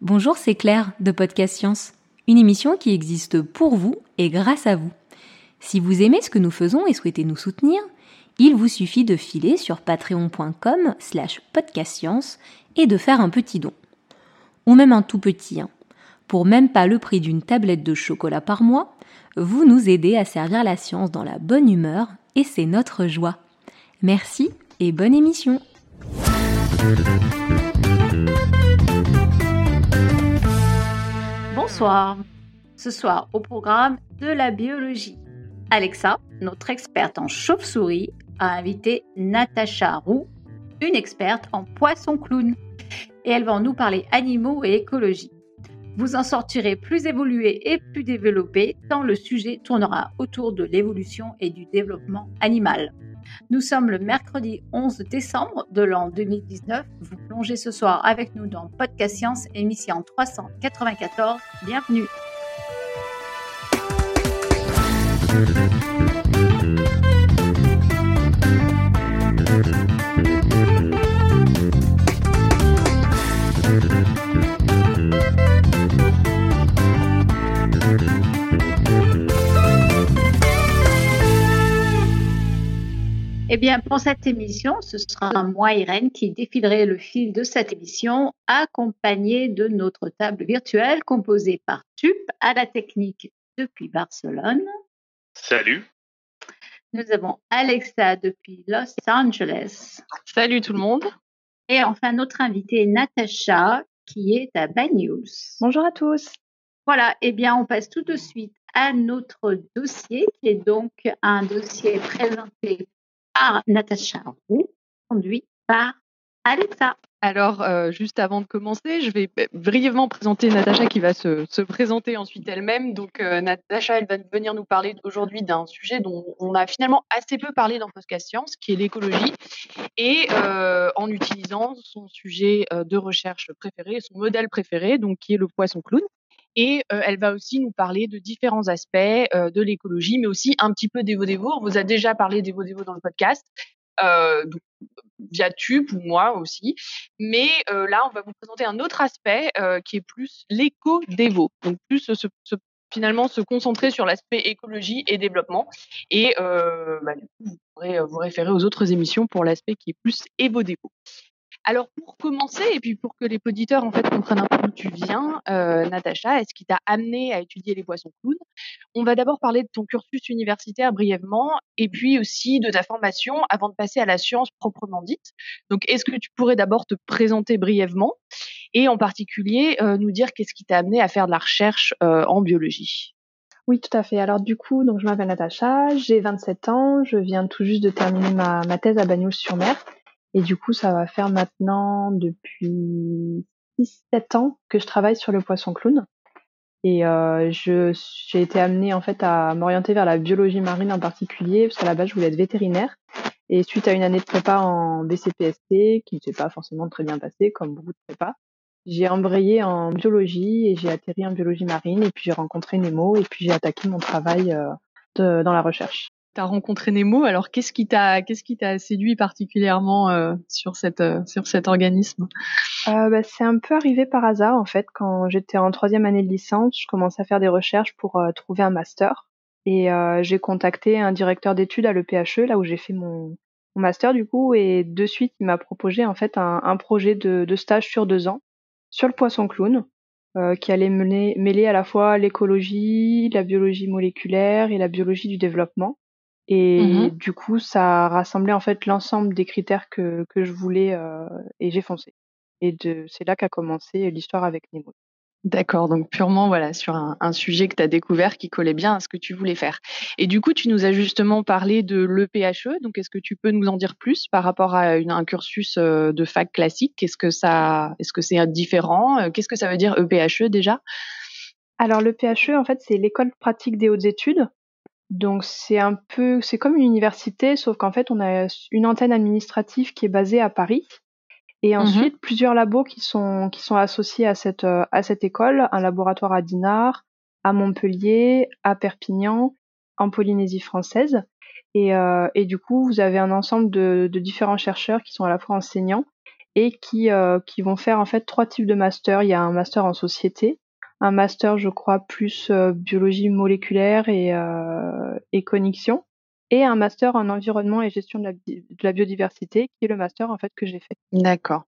Bonjour, c'est Claire de Podcast Science, une émission qui existe pour vous et grâce à vous. Si vous aimez ce que nous faisons et souhaitez nous soutenir, il vous suffit de filer sur patreon.com slash podcastscience et de faire un petit don. Ou même un tout petit, hein. Pour même pas le prix d'une tablette de chocolat par mois, vous nous aidez à servir la science dans la bonne humeur et c'est notre joie. Merci et bonne émission. Bonsoir. Ce soir au programme de la biologie. Alexa, notre experte en chauve-souris, a invité Natacha Roux, une experte en poisson clown. Et elle va nous parler animaux et écologie. Vous en sortirez plus évolué et plus développé tant le sujet tournera autour de l'évolution et du développement animal. Nous sommes le mercredi 11 décembre de l'an 2019. Vous plongez ce soir avec nous dans Podcast Science, émission 394. Bienvenue. Eh bien, pour cette émission, ce sera moi, Irène, qui défilerai le fil de cette émission, accompagnée de notre table virtuelle composée par Tup à la technique depuis Barcelone. Salut. Nous avons Alexa depuis Los Angeles. Salut tout le monde. Et enfin, notre invitée Natacha, qui est à Banyuls. Bonjour à tous. Voilà, eh bien, on passe tout de suite à notre dossier, qui est donc un dossier présenté par Natacha Roux, conduit par Alexa. Alors, euh, juste avant de commencer, je vais brièvement présenter Natacha qui va se, se présenter ensuite elle-même. Donc, euh, Natacha, elle va venir nous parler aujourd'hui d'un sujet dont on a finalement assez peu parlé dans Podcast Science, qui est l'écologie, et euh, en utilisant son sujet euh, de recherche préféré, son modèle préféré, donc qui est le poisson clown. Et euh, elle va aussi nous parler de différents aspects euh, de l'écologie, mais aussi un petit peu d'Evo-Devo. On vous a déjà parlé d'Evo-Devo dans le podcast, euh, via Tube ou moi aussi. Mais là, on va vous présenter un autre aspect qui est plus l'éco-Devo. Donc plus finalement se concentrer sur l'aspect écologie et développement. Et bah, du coup, vous pourrez vous référer aux autres émissions pour l'aspect qui est plus Evo-Devo. Alors pour commencer et puis pour que les auditeurs en fait comprennent un peu d'où tu viens, euh, Natacha, est-ce qui t'a amené à étudier les poissons clowns? On va d'abord parler de ton cursus universitaire brièvement et puis aussi de ta formation avant de passer à la science proprement dite. Donc est-ce que tu pourrais d'abord te présenter brièvement et en particulier euh, nous dire qu'est-ce qui t'a amené à faire de la recherche euh, en biologie? Oui, tout à fait. Alors du coup, donc je m'appelle Natacha, j'ai 27 ans, je viens tout juste de terminer ma, thèse à Bagnols-sur-Mer. Et du coup, ça va faire maintenant depuis 6-7 ans que je travaille sur le poisson clown. Et euh, j'ai été amenée en fait à m'orienter vers la biologie marine en particulier, parce qu'à la base je voulais être vétérinaire. Et suite à une année de prépa en BCPST, qui ne s'est pas forcément très bien passée, comme beaucoup de prépa, j'ai embrayé en biologie et j'ai atterri en biologie marine. Et puis j'ai rencontré Nemo et puis j'ai attaqué mon travail euh, dans la recherche tu rencontré Nemo. Alors, qu'est-ce qui t'a, séduit particulièrement euh, euh, sur cet organisme? Euh, bah, C'est un peu arrivé par hasard en fait. Quand j'étais en troisième année de licence, je commençais à faire des recherches pour trouver un master et j'ai contacté un directeur d'études à l'EPHE, là où j'ai fait mon, master du coup, et de suite il m'a proposé en fait un, projet de, stage sur deux ans sur le poisson clown. qui allait mêler à la fois l'écologie, la biologie moléculaire et la biologie du développement. Et mmh du coup, ça rassemblait en fait l'ensemble des critères que, que je voulais euh, et j'ai foncé. Et de, c'est là qu'a commencé l'histoire avec Nemo. D'accord, donc purement voilà sur un, un sujet que tu as découvert qui collait bien à ce que tu voulais faire. Et du coup, tu nous as justement parlé de l'EPHE, donc est-ce que tu peux nous en dire plus par rapport à une, un cursus euh, de fac classique? Qu'est-ce que ça, est-ce que c'est différent? Euh, Qu'est-ce que ça veut dire EPHE déjà? Alors l'EPHE, en fait, c'est l'école pratique des hautes études. Donc c'est un peu, c'est comme une université, sauf qu'en fait on a une antenne administrative qui est basée à Paris, et Mmh ensuite mmh. plusieurs labos qui sont qui sont associés à cette à cette école, un laboratoire à Dinard, à Montpellier, à Perpignan, en Polynésie française, et euh, et du coup vous avez un ensemble de, de différents chercheurs qui sont à la fois enseignants et qui, qui vont faire en fait trois types de masters. Il y a un master en société, un master, je crois, plus biologie moléculaire et, et connexion, et un master en environnement et gestion de la, de la biodiversité, qui est le master en fait que j'ai fait. D'accord.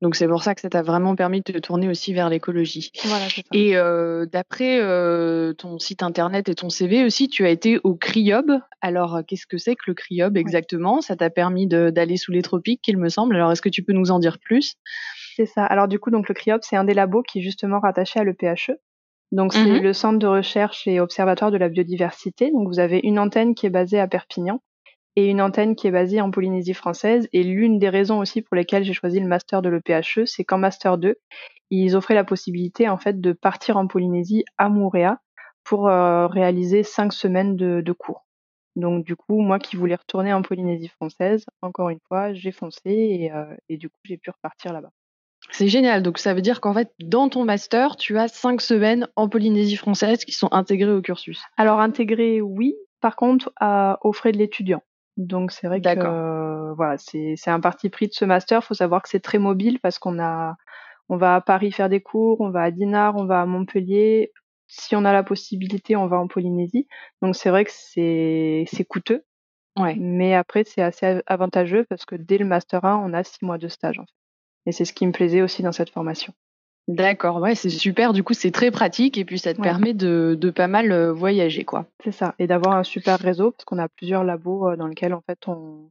Donc c'est pour ça que ça t'a vraiment permis de te tourner aussi vers l'écologie. Voilà, et euh, d'après euh, ton site internet et ton CV aussi, tu as été au CRIOB. Alors qu'est-ce que c'est que le CRIOB exactement? Ça t'a permis d'aller sous les tropiques, il me semble. Alors est-ce que tu peux nous en dire plus? C'est ça. Alors du coup, donc le CRIOB, c'est un des labos qui est justement rattaché à l'EPHE. Donc c'est mhm. le centre de recherche et observatoire de la biodiversité. Donc vous avez une antenne qui est basée à Perpignan et une antenne qui est basée en Polynésie française. Et l'une des raisons aussi pour lesquelles j'ai choisi le master de l'EPHE, c'est qu'en master 2, ils offraient la possibilité en fait de partir en Polynésie à Moorea pour euh, réaliser cinq semaines de, cours. Donc du coup, moi qui voulais retourner en Polynésie française, encore une fois, j'ai foncé et, euh, et du coup j'ai pu repartir là-bas. C'est génial. Donc ça veut dire qu'en fait, dans ton master, tu as cinq semaines en Polynésie française qui sont intégrées au cursus. Alors intégrées, oui. Par contre, à, aux frais de l'étudiant. Donc c'est vrai que euh, voilà, c'est un parti pris de ce master. Il faut savoir que c'est très mobile parce qu'on a on va à Paris faire des cours, on va à Dinard, on va à Montpellier. Si on a la possibilité, on va en Polynésie. Donc c'est vrai que c'est c'est coûteux. Ouais. Mais après c'est assez avantageux parce que dès le master 1, on a six mois de stage en fait. Et c'est ce qui me plaisait aussi dans cette formation. D'accord, ouais, c'est super. Du coup, c'est très pratique et puis ça te permet de, de, pas mal euh, voyager, quoi. C'est ça, et d'avoir un super réseau parce qu'on a plusieurs labos euh, dans lesquels en fait on,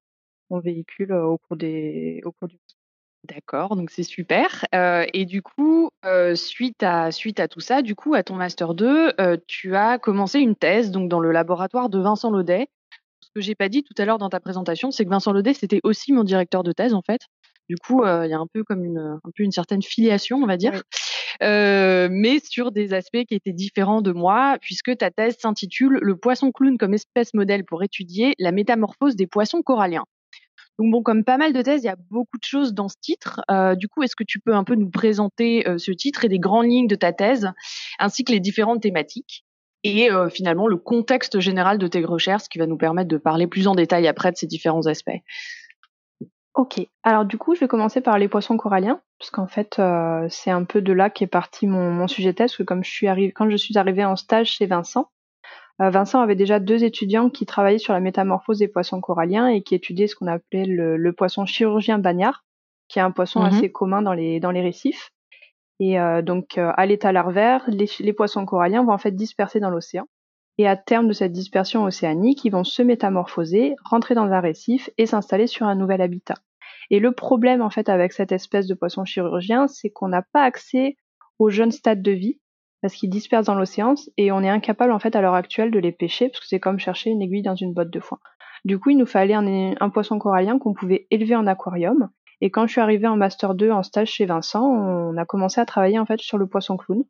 on véhicule euh, au cours des au cours du. D'accord, donc c'est super. et du coup, suite à suite à tout ça, du coup, à ton master 2, tu as commencé une thèse donc dans le laboratoire de Vincent Laudet. Ce que j'ai pas dit tout à l'heure dans ta présentation, c'est que Vincent Laudet c'était aussi mon directeur de thèse en fait. Du coup, euh, il y a un peu comme une, un peu une certaine filiation, on va dire. Euh, mais sur des aspects qui étaient différents de moi, puisque ta thèse s'intitule Le poisson clown comme espèce modèle pour étudier la métamorphose des poissons coralliens. Donc bon, comme pas mal de thèses, il y a beaucoup de choses dans ce titre. Euh, du coup, est-ce que tu peux un peu nous présenter ce titre et les grandes lignes de ta thèse, ainsi que les différentes thématiques et finalement le contexte général de tes recherches, qui va nous permettre de parler plus en détail après de ces différents aspects? Ok, alors du coup, je vais commencer par les poissons coralliens, parce qu'en fait, euh, c'est un peu de là qu'est parti mon, mon sujet thèse, que comme je suis arrivée, quand je suis arrivée en stage chez Vincent, euh, Vincent avait déjà deux étudiants qui travaillaient sur la métamorphose des poissons coralliens et qui étudiaient ce qu'on appelait le, poisson chirurgien bagnard, qui est un poisson mhm. assez commun dans les, dans les récifs. Et euh, donc, à l'état larvaire, les, les poissons coralliens vont en fait disperser dans l'océan. Et à terme de cette dispersion océanique, ils vont se métamorphoser, rentrer dans un récif et s'installer sur un nouvel habitat. Et le problème en fait avec cette espèce de poisson chirurgien, c'est qu'on n'a pas accès aux jeunes stades de vie parce qu'ils dispersent dans l'océan et on est incapable en fait à l'heure actuelle de les pêcher parce que c'est comme chercher une aiguille dans une botte de foin. Du coup, il nous fallait un, un poisson corallien qu'on pouvait élever en aquarium. Et quand je suis arrivée en master 2 en stage chez Vincent, on a commencé à travailler en fait sur le poisson clown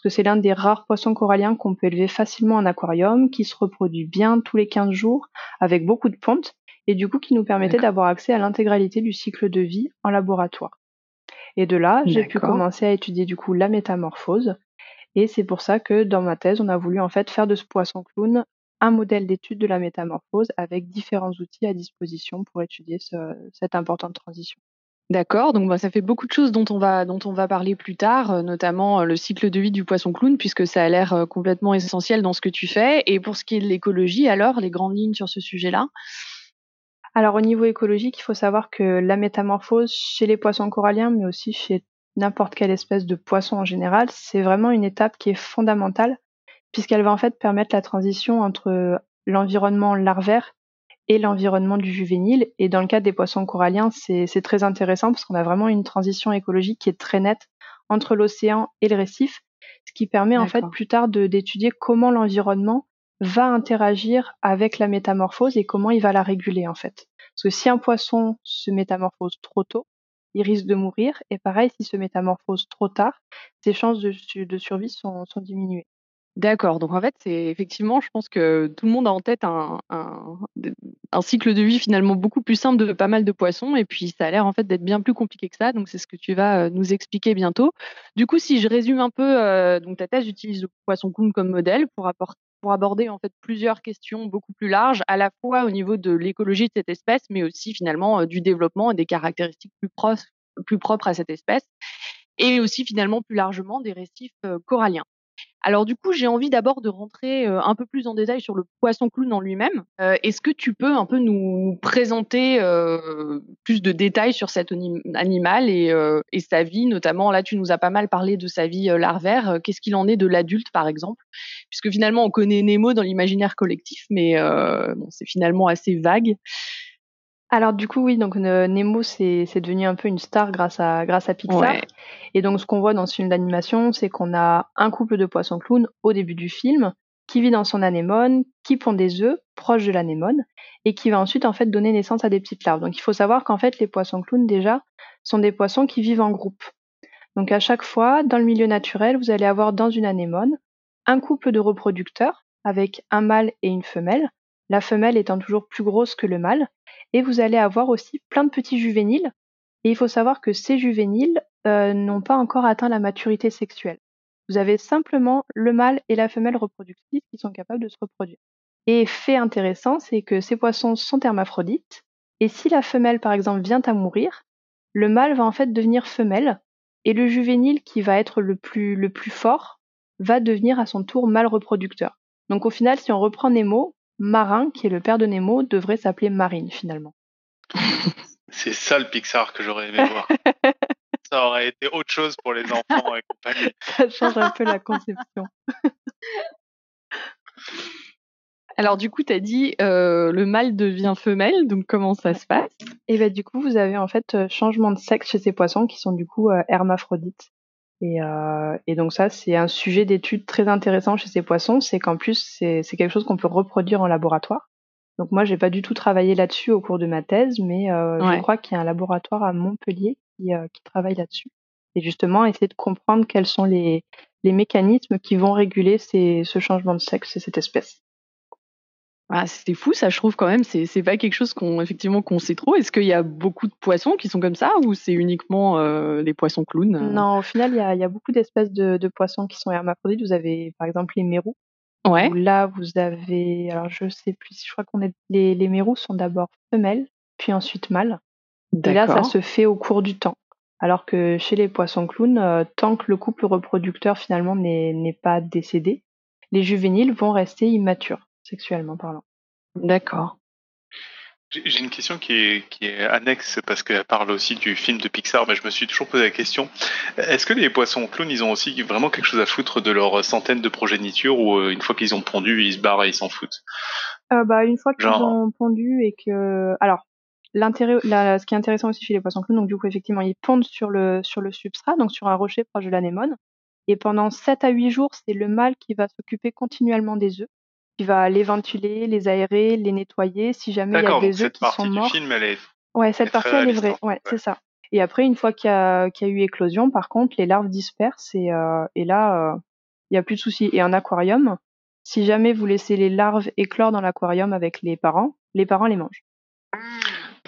parce que c'est l'un des rares poissons coralliens qu'on peut élever facilement en aquarium, qui se reproduit bien tous les 15 jours, avec beaucoup de pontes, et du coup qui nous permettait d'avoir accès à l'intégralité du cycle de vie en laboratoire. Et de là, j'ai pu commencer à étudier du coup la métamorphose, et c'est pour ça que dans ma thèse, on a voulu en fait faire de ce poisson clown un modèle d'étude de la métamorphose avec différents outils à disposition pour étudier cette importante transition. D'accord, donc bah, ça fait beaucoup de choses dont on va dont on va parler plus tard, euh, notamment euh, le cycle de vie du poisson clown, puisque ça a l'air euh, complètement essentiel dans ce que tu fais. Et pour ce qui est de l'écologie, alors les grandes lignes sur ce sujet-là? Alors au niveau écologique, il faut savoir que la métamorphose chez les poissons coralliens, mais aussi chez n'importe quelle espèce de poisson en général, c'est vraiment une étape qui est fondamentale, puisqu'elle va en fait permettre la transition entre l'environnement larvaire et l'environnement du juvénile. Et dans le cas des poissons coralliens, c'est très intéressant parce qu'on a vraiment une transition écologique qui est très nette entre l'océan et le récif, ce qui permet en fait plus tard d'étudier comment l'environnement va interagir avec la métamorphose et comment il va la réguler en fait. Parce que si un poisson se métamorphose trop tôt, il risque de mourir. Et pareil, s'il se métamorphose trop tard, ses chances de, de survie sont, sont diminuées. D'accord. Donc en fait, c'est effectivement, je pense que tout le monde a en tête un, cycle de vie finalement beaucoup plus simple de pas mal de poissons, et puis ça a l'air en fait d'être bien plus compliqué que ça. Donc c'est ce que tu vas euh, nous expliquer bientôt. Du coup, si je résume un peu, euh, donc ta thèse utilise le poisson clown comme modèle pour, pour aborder en fait plusieurs questions beaucoup plus larges, à la fois au niveau de l'écologie de cette espèce, mais aussi finalement euh, du développement et des caractéristiques plus propres à cette espèce, et aussi finalement plus largement des récifs coralliens. Alors du coup, j'ai envie d'abord de rentrer euh, un peu plus en détail sur le poisson clown en lui-même. Euh, est-ce que tu peux un peu nous, présenter euh, plus de détails sur cet animal et, et, sa vie, notamment là, tu nous as pas mal parlé de sa vie larvaire. Qu'est-ce qu'il en est de l'adulte, par exemple? Puisque finalement, on connaît Nemo dans l'imaginaire collectif, mais bon, c'est finalement assez vague. Alors du coup oui, donc Nemo c'est devenu un peu une star grâce à grâce à Pixar. Et donc ce qu'on voit dans ce film d'animation, c'est qu'on a un couple de poissons clowns au début du film qui vit dans son anémone, qui pond des œufs proches de l'anémone et qui va ensuite en fait donner naissance à des petites larves. Donc il faut savoir qu'en fait les poissons clowns déjà sont des poissons qui vivent en groupe. Donc à chaque fois dans le milieu naturel, vous allez avoir dans une anémone un couple de reproducteurs avec un mâle et une femelle, la femelle étant toujours plus grosse que le mâle et vous allez avoir aussi plein de petits juvéniles. Et il faut savoir que ces juvéniles euh, n'ont pas encore atteint la maturité sexuelle. Vous avez simplement le mâle et la femelle reproductrice qui sont capables de se reproduire. Et fait intéressant, c'est que ces poissons sont hermaphrodites. Et si la femelle, par exemple, vient à mourir, le mâle va en fait devenir femelle. Et le juvénile, qui va être le plus, le plus fort, va devenir à son tour mâle reproducteur. Donc au final, si on reprend Nemo, Marin, qui est le père de Nemo, devrait s'appeler Marine finalement. C'est ça le Pixar que j'aurais aimé voir. ça aurait été autre chose pour les enfants et compagnie. Ça change un peu la conception. Alors du coup, tu as dit euh, le mâle devient femelle, donc comment ça se passe? Et bien du coup, vous avez en fait euh, changement de sexe chez ces poissons qui sont du coup euh, hermaphrodites. Et, euh, et, donc ça, c'est un sujet d'étude très intéressant chez ces poissons, c'est qu'en plus, c'est quelque chose qu'on peut reproduire en laboratoire. Donc moi, j'ai pas du tout travaillé là-dessus au cours de ma thèse, mais euh, je crois qu'il y a un laboratoire à Montpellier qui, euh, qui travaille là-dessus. Et justement, essayer de comprendre quels sont les, les mécanismes qui vont réguler ces, ce changement de sexe et cette espèce. Ah, c'est fou, ça, je trouve quand même. C'est, c'est pas quelque chose qu'on effectivement qu'on sait trop. Est-ce qu'il y a beaucoup de poissons qui sont comme ça ou c'est uniquement euh, les poissons clowns euh? Non, au final, il y a, y a beaucoup d'espèces de, de, poissons qui sont hermaphrodites. Vous avez par exemple les mérous. Ouais. là, vous avez, alors je sais plus, je crois qu'on est les, les mérous sont d'abord femelles, puis ensuite mâles. Et là, ça se fait au cours du temps. Alors que chez les poissons clowns, euh, tant que le couple reproducteur finalement n'est, n'est pas décédé, les juvéniles vont rester immatures sexuellement parlant. D'accord. J'ai une question qui est, qui est annexe parce qu'elle parle aussi du film de Pixar, mais je me suis toujours posé la question est-ce que les poissons clowns, ils ont aussi vraiment quelque chose à foutre de leurs centaines de progéniture ou euh, une fois qu'ils ont pondu, ils se barrent et ils s'en foutent? Euh, bah, Une fois qu'ils ont pondu et que. Alors, l'intérêt, ce qui est intéressant aussi chez les poissons clowns, donc du coup, effectivement, ils pondent sur le, sur le substrat, donc sur un rocher proche de l'anémone. Et pendant 7 à 8 jours, c'est le mâle qui va s'occuper continuellement des œufs qui va les ventiler, les aérer, les nettoyer. Si jamais il y a des œufs qui sont morts. Du film, elle est... Ouais, cette partie elle est vraie. Ouais, c'est ça. Et après, une fois qu'il y, a, y a eu éclosion, par contre, les larves dispersent et, euh, et là, euh, il n'y a plus de souci. Et en aquarium, si jamais vous laissez les larves éclore dans l'aquarium avec les parents, les parents les mangent.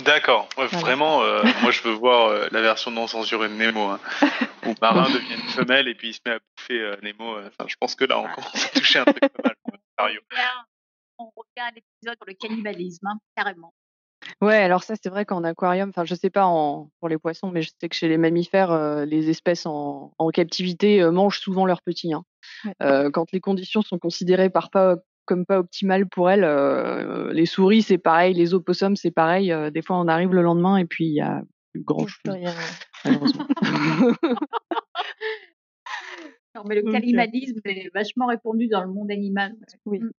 D'accord. Vraiment, euh, moi je veux voir euh, la version non censurée de Nemo, hein, où Marin devient une femelle et puis il se met à bouffer euh, Nemo. Enfin, je pense que là, on commence à toucher un truc pas mal. On revient à l'épisode sur le cannibalisme, hein, carrément. Ouais, alors ça c'est vrai qu'en aquarium, enfin je sais pas en, pour les poissons, mais je sais que chez les mammifères, les espèces en, en captivité mangent souvent leurs petits. Hein. quand les conditions sont considérées par pas comme pas optimal pour elles. Euh, les souris, c'est pareil, les opossums, c'est pareil. Euh, des fois, on arrive le lendemain et puis il y a plus grand chose. mais le euh, cannibalisme est vachement répandu dans le monde animal. Oui. Mm.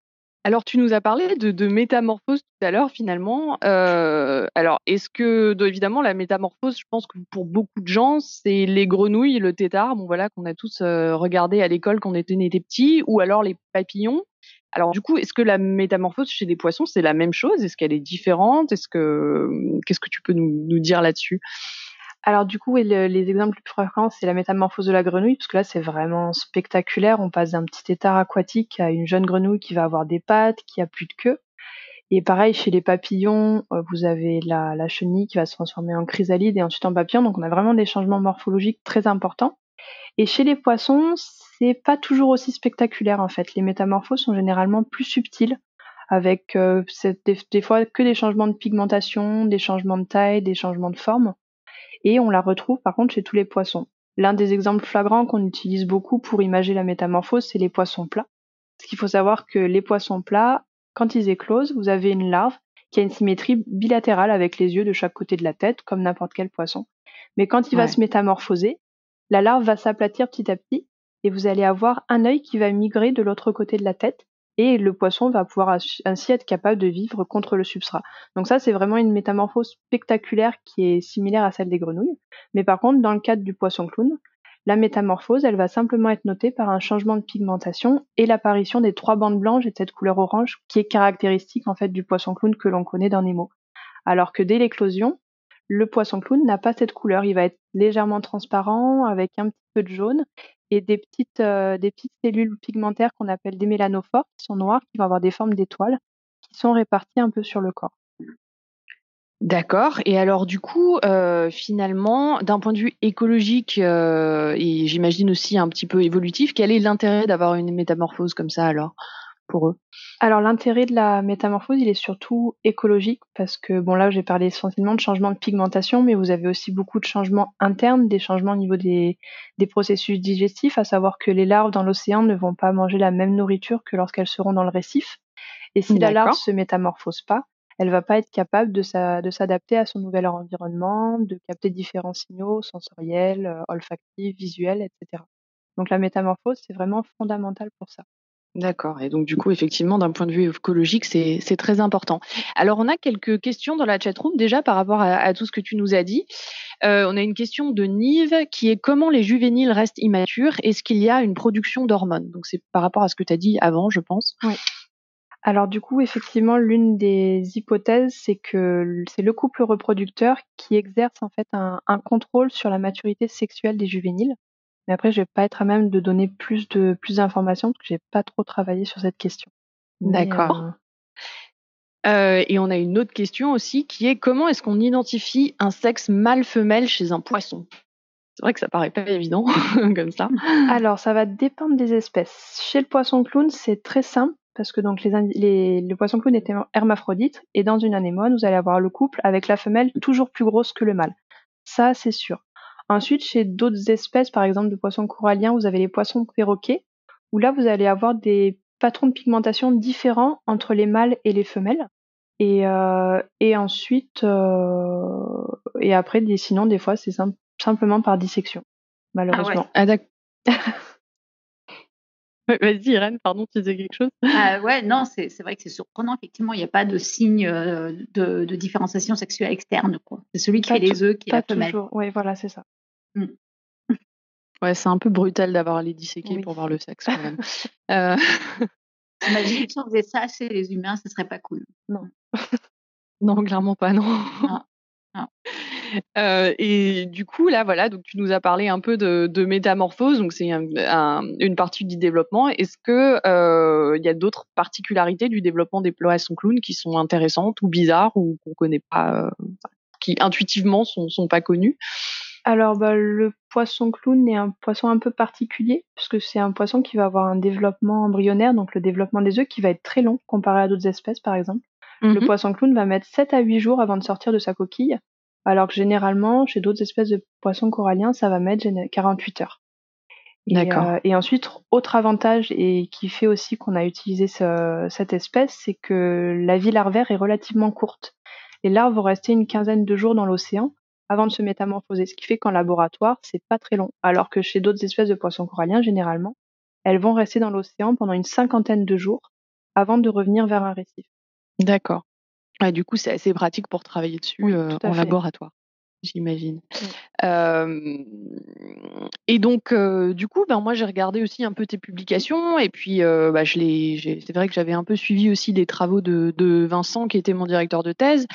Alors, tu nous as parlé de, de métamorphose tout à l'heure, finalement. Euh, alors, est-ce que, évidemment, la métamorphose, je pense que pour beaucoup de gens, c'est les grenouilles, le tétard, bon voilà, qu'on a tous regardé à l'école quand on était, était petits, ou alors les papillons. Alors du coup, est-ce que la métamorphose chez les poissons, c'est la même chose? Est-ce qu'elle est différente? Est-ce que qu'est-ce que tu peux nous, dire là-dessus? Alors du coup, les exemples plus fréquents, c'est la métamorphose de la grenouille, parce que là, c'est vraiment spectaculaire. On passe d'un petit étard aquatique à une jeune grenouille qui va avoir des pattes, qui a plus de queue. Et pareil, chez les papillons, euh, vous avez la, la chenille qui va se transformer en chrysalide et ensuite en papillon. Donc on a vraiment des changements morphologiques très importants. Et chez les poissons, c'est pas toujours aussi spectaculaire en fait. Les métamorphoses sont généralement plus subtiles, avec euh, des, fois que des changements de pigmentation, des changements de taille, des changements de forme. Et on la retrouve par contre chez tous les poissons. L'un des exemples flagrants qu'on utilise beaucoup pour imager la métamorphose, c'est les poissons plats. Parce qu'il faut savoir que les poissons plats, quand ils éclosent, vous avez une larve qui a une symétrie bilatérale avec les yeux de chaque côté de la tête, comme n'importe quel poisson. Mais quand il va se métamorphoser, la larve va s'aplatir petit à petit et vous allez avoir un œil qui va migrer de l'autre côté de la tête et le poisson va pouvoir ainsi être capable de vivre contre le substrat. Donc ça, c'est vraiment une métamorphose spectaculaire qui est similaire à celle des grenouilles. Mais par contre, dans le cadre du poisson clown, la métamorphose, elle va simplement être notée par un changement de pigmentation et l'apparition des trois bandes blanches et de cette couleur orange qui est caractéristique en fait du poisson clown que l'on connaît dans Nemo. Alors que dès l'éclosion, le poisson clown n'a pas cette couleur, il va être légèrement transparent avec un petit peu de jaune et des petites, euh, des petites cellules pigmentaires qu'on appelle des mélanophores qui sont noires, qui vont avoir des formes d'étoiles, qui sont réparties un peu sur le corps. D'accord. Et alors du coup, euh, finalement, d'un point de vue écologique euh, et j'imagine aussi un petit peu évolutif, quel est l'intérêt d'avoir une métamorphose comme ça alors? Pour eux Alors l'intérêt de la métamorphose, il est surtout écologique parce que bon là j'ai parlé essentiellement de changement de pigmentation, mais vous avez aussi beaucoup de changements internes, des changements au niveau des, des processus digestifs, à savoir que les larves dans l'océan ne vont pas manger la même nourriture que lorsqu'elles seront dans le récif. Et si la larve se métamorphose pas, elle va pas être capable de s'adapter à son nouvel environnement, de capter différents signaux sensoriels, euh, olfactifs, visuels, etc. Donc la métamorphose, c'est vraiment fondamental pour ça. D'accord. Et donc, du coup, effectivement, d'un point de vue écologique, c'est très important. Alors, on a quelques questions dans la chatroom déjà par rapport à, tout ce que tu nous as dit. Euh, on a une question de Nive qui est comment les juvéniles restent immatures? Est-ce qu'il y a une production d'hormones? Donc, c'est par rapport à ce que tu as dit avant, je pense. Oui. Alors du coup, effectivement, l'une des hypothèses, c'est que c'est le couple reproducteur qui exerce en fait un, contrôle sur la maturité sexuelle des juvéniles. Mais après, je vais pas être à même de donner plus de plus d'informations parce que j'ai pas trop travaillé sur cette question. D'accord. Euh, euh, et on a une autre question aussi qui est comment est-ce qu'on identifie un sexe mâle-femelle chez un poisson? C'est vrai que ça paraît pas évident comme ça. Alors, ça va dépendre des espèces. Chez le poisson clown, c'est très simple parce que donc les, les, le poisson clown est hermaphrodite et dans une anémone, vous allez avoir le couple avec la femelle toujours plus grosse que le mâle. Ça, c'est sûr. Ensuite, chez d'autres espèces, par exemple de poissons coralliens, vous avez les poissons perroquets, où là, vous allez avoir des patrons de pigmentation différents entre les mâles et les femelles. Et, euh, et ensuite, euh, et après, des, sinon, des fois, c'est simplement par dissection, malheureusement. Ah, ouais. ah Vas-y, Irène, pardon, tu disais quelque chose? Ah, Ouais, non, c'est vrai que c'est surprenant. Effectivement, il n'y a pas de signe euh, de, de, différenciation sexuelle externe. C'est celui qui fait les œufs qui est la femelle. Oui, voilà, c'est ça. Mm. Ouais, c'est un peu brutal d'avoir les disséqués pour voir le sexe quand même. euh... Imagine si on faisait ça chez les humains, ce serait pas cool. Non. non, clairement pas, non. non. Euh, et du coup, là, voilà, donc tu nous as parlé un peu de, de métamorphose, donc c'est un, une partie du développement. Est-ce que euh, il y a d'autres particularités du développement des poissons clowns qui sont intéressantes ou bizarres ou qu'on connaît pas, euh, qui intuitivement sont, sont pas connues? Alors, bah, le poisson clown est un poisson un peu particulier, puisque c'est un poisson qui va avoir un développement embryonnaire, donc le développement des œufs qui va être très long comparé à d'autres espèces, par exemple. Le mmh poisson clown va mettre 7 à 8 jours avant de sortir de sa coquille, alors que généralement, chez d'autres espèces de poissons coralliens, ça va mettre 48 heures. D'accord. Euh, et, ensuite, autre avantage et qui fait aussi qu'on a utilisé cette espèce, c'est que la vie larvaire est relativement courte. Les larves vont rester une quinzaine de jours dans l'océan avant de se métamorphoser, ce qui fait qu'en laboratoire, c'est pas très long. Alors que chez d'autres espèces de poissons coralliens, généralement, elles vont rester dans l'océan pendant une cinquantaine de jours avant de revenir vers un récif. D'accord du coup, c'est assez pratique pour travailler dessus euh, en laboratoire, j'imagine. et donc, euh, du coup, ben, moi, j'ai regardé aussi un peu tes publications et puis euh, bah, je c'est vrai que j'avais un peu suivi aussi les travaux de, Vincent, qui était mon directeur de thèse.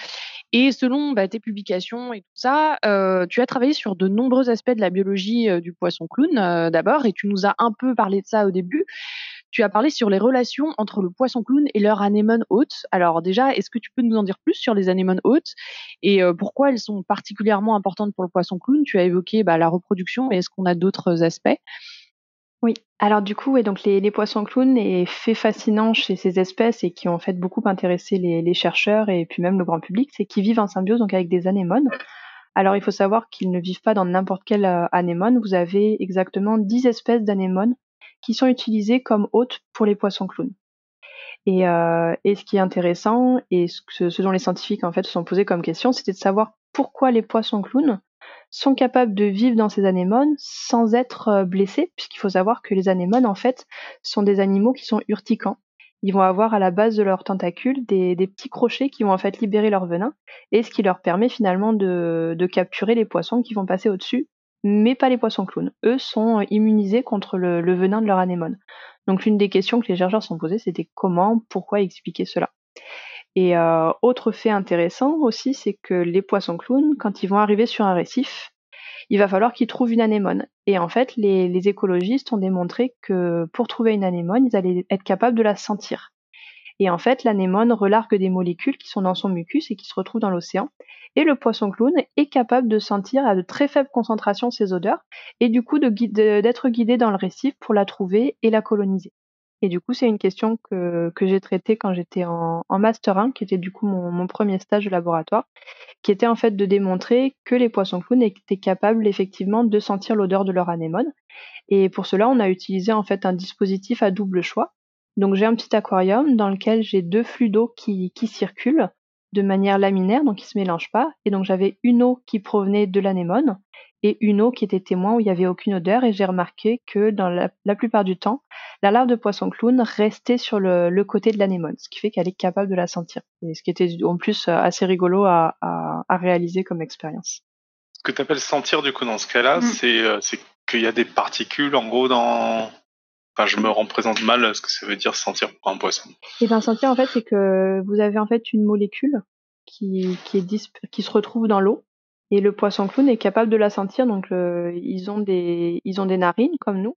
Et selon bah, tes publications et tout ça, tu as travaillé sur de nombreux aspects de la biologie du poisson clown d'abord, et tu nous as un peu parlé de ça au début. Tu as parlé sur les relations entre le poisson clown et leur anémone hôte. Alors déjà, est-ce que tu peux nous en dire plus sur les anémones hôtes et euh, pourquoi elles sont particulièrement importantes pour le poisson clown? Tu as évoqué bah, la reproduction, mais est-ce qu'on a d'autres aspects? Oui, alors du coup, donc les, poissons clowns est fait fascinant chez ces espèces et qui ont en fait beaucoup intéressé les, chercheurs et puis même le grand public, c'est qu'ils vivent en symbiose donc avec des anémones. Alors il faut savoir qu'ils ne vivent pas dans n'importe quelle euh, anémone. Vous avez exactement 10 espèces d'anémones qui sont utilisées comme hôtes pour les poissons clowns. Et, euh, ce qui est intéressant, et ce, ce, dont les scientifiques en fait se sont posés comme question, c'était de savoir pourquoi les poissons clowns sont capables de vivre dans ces anémones sans être euh, blessés, puisqu'il faut savoir que les anémones en fait sont des animaux qui sont urticants ils vont avoir à la base de leurs tentacules des, petits crochets qui vont en fait libérer leur venin et ce qui leur permet finalement de, capturer les poissons qui vont passer au-dessus, mais pas les poissons clowns. Eux sont immunisés contre le, le venin de leur anémone. Donc l'une des questions que les chercheurs se sont posées, c'était comment, pourquoi expliquer cela? Et euh, autre fait intéressant aussi, c'est que les poissons clowns, quand ils vont arriver sur un récif, il va falloir qu'ils trouvent une anémone. Et en fait, les, les, écologistes ont démontré que pour trouver une anémone, ils allaient être capables de la sentir. Et en fait, l'anémone relargue des molécules qui sont dans son mucus et qui se retrouvent dans l'océan. Et le poisson clown est capable de sentir à de très faibles concentrations ces odeurs et du coup d'être guidé dans le récif pour la trouver et la coloniser. Et du coup, c'est une question que, j'ai traitée quand j'étais en, en, Master 1, qui était du coup mon, premier stage de laboratoire, qui était en fait de démontrer que les poissons clowns étaient capables effectivement de sentir l'odeur de leur anémone. Et pour cela, on a utilisé en fait un dispositif à double choix. Donc j'ai un petit aquarium dans lequel j'ai deux flux d'eau qui, qui circulent de manière laminaire, donc ils se mélangent pas. Et donc j'avais une eau qui provenait de l'anémone et une eau qui était témoin où il n'y avait aucune odeur. Et j'ai remarqué que dans la, la, plupart du temps, la larve de poisson clown restait sur le, le côté de l'anémone, ce qui fait qu'elle est capable de la sentir. Et ce qui était en plus assez rigolo à, à, à réaliser comme expérience. Ce que tu appelles sentir du coup dans ce cas-là, mmh. c'est qu'il y a des particules en gros dans, Enfin, je me représente mal ce que ça veut dire sentir pour un poisson. Et bien sentir en fait, c'est que vous avez en fait une molécule qui, qui, est qui se retrouve dans l'eau et le poisson clown est capable de la sentir. Donc euh, ils ont des ils ont des narines comme nous.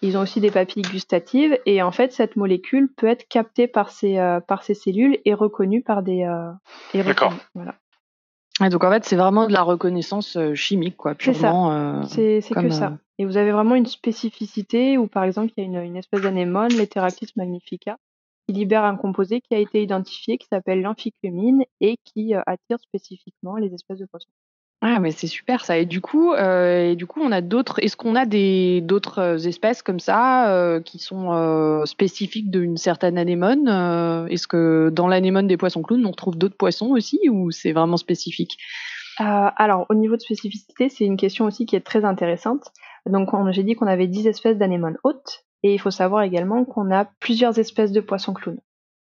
Ils ont aussi des papilles gustatives et en fait cette molécule peut être captée par ces euh, par ces cellules et reconnue par des euh, D'accord. Voilà. Et donc en fait, c'est vraiment de la reconnaissance euh, chimique, quoi, purement. C'est ça. C'est que ça. Et vous avez vraiment une spécificité où, par exemple, il y a une, une espèce d'anémone, l'Heteractis magnifica, qui libère un composé qui a été identifié, qui s'appelle l'amphiculamine et qui attire spécifiquement les espèces de poissons. Ah mais c'est super ça. Et du coup euh, et du coup on a d'autres est-ce qu'on a d'autres espèces comme ça euh, qui sont euh, spécifiques d'une certaine anémone est-ce que dans l'anémone des poissons clowns on retrouve d'autres poissons aussi ou c'est vraiment spécifique? Alors au niveau de spécificité c'est une question aussi qui est très intéressante. Donc j'ai dit qu'on avait 10 espèces d'anémones hautes et il faut savoir également qu'on a plusieurs espèces de poissons clowns.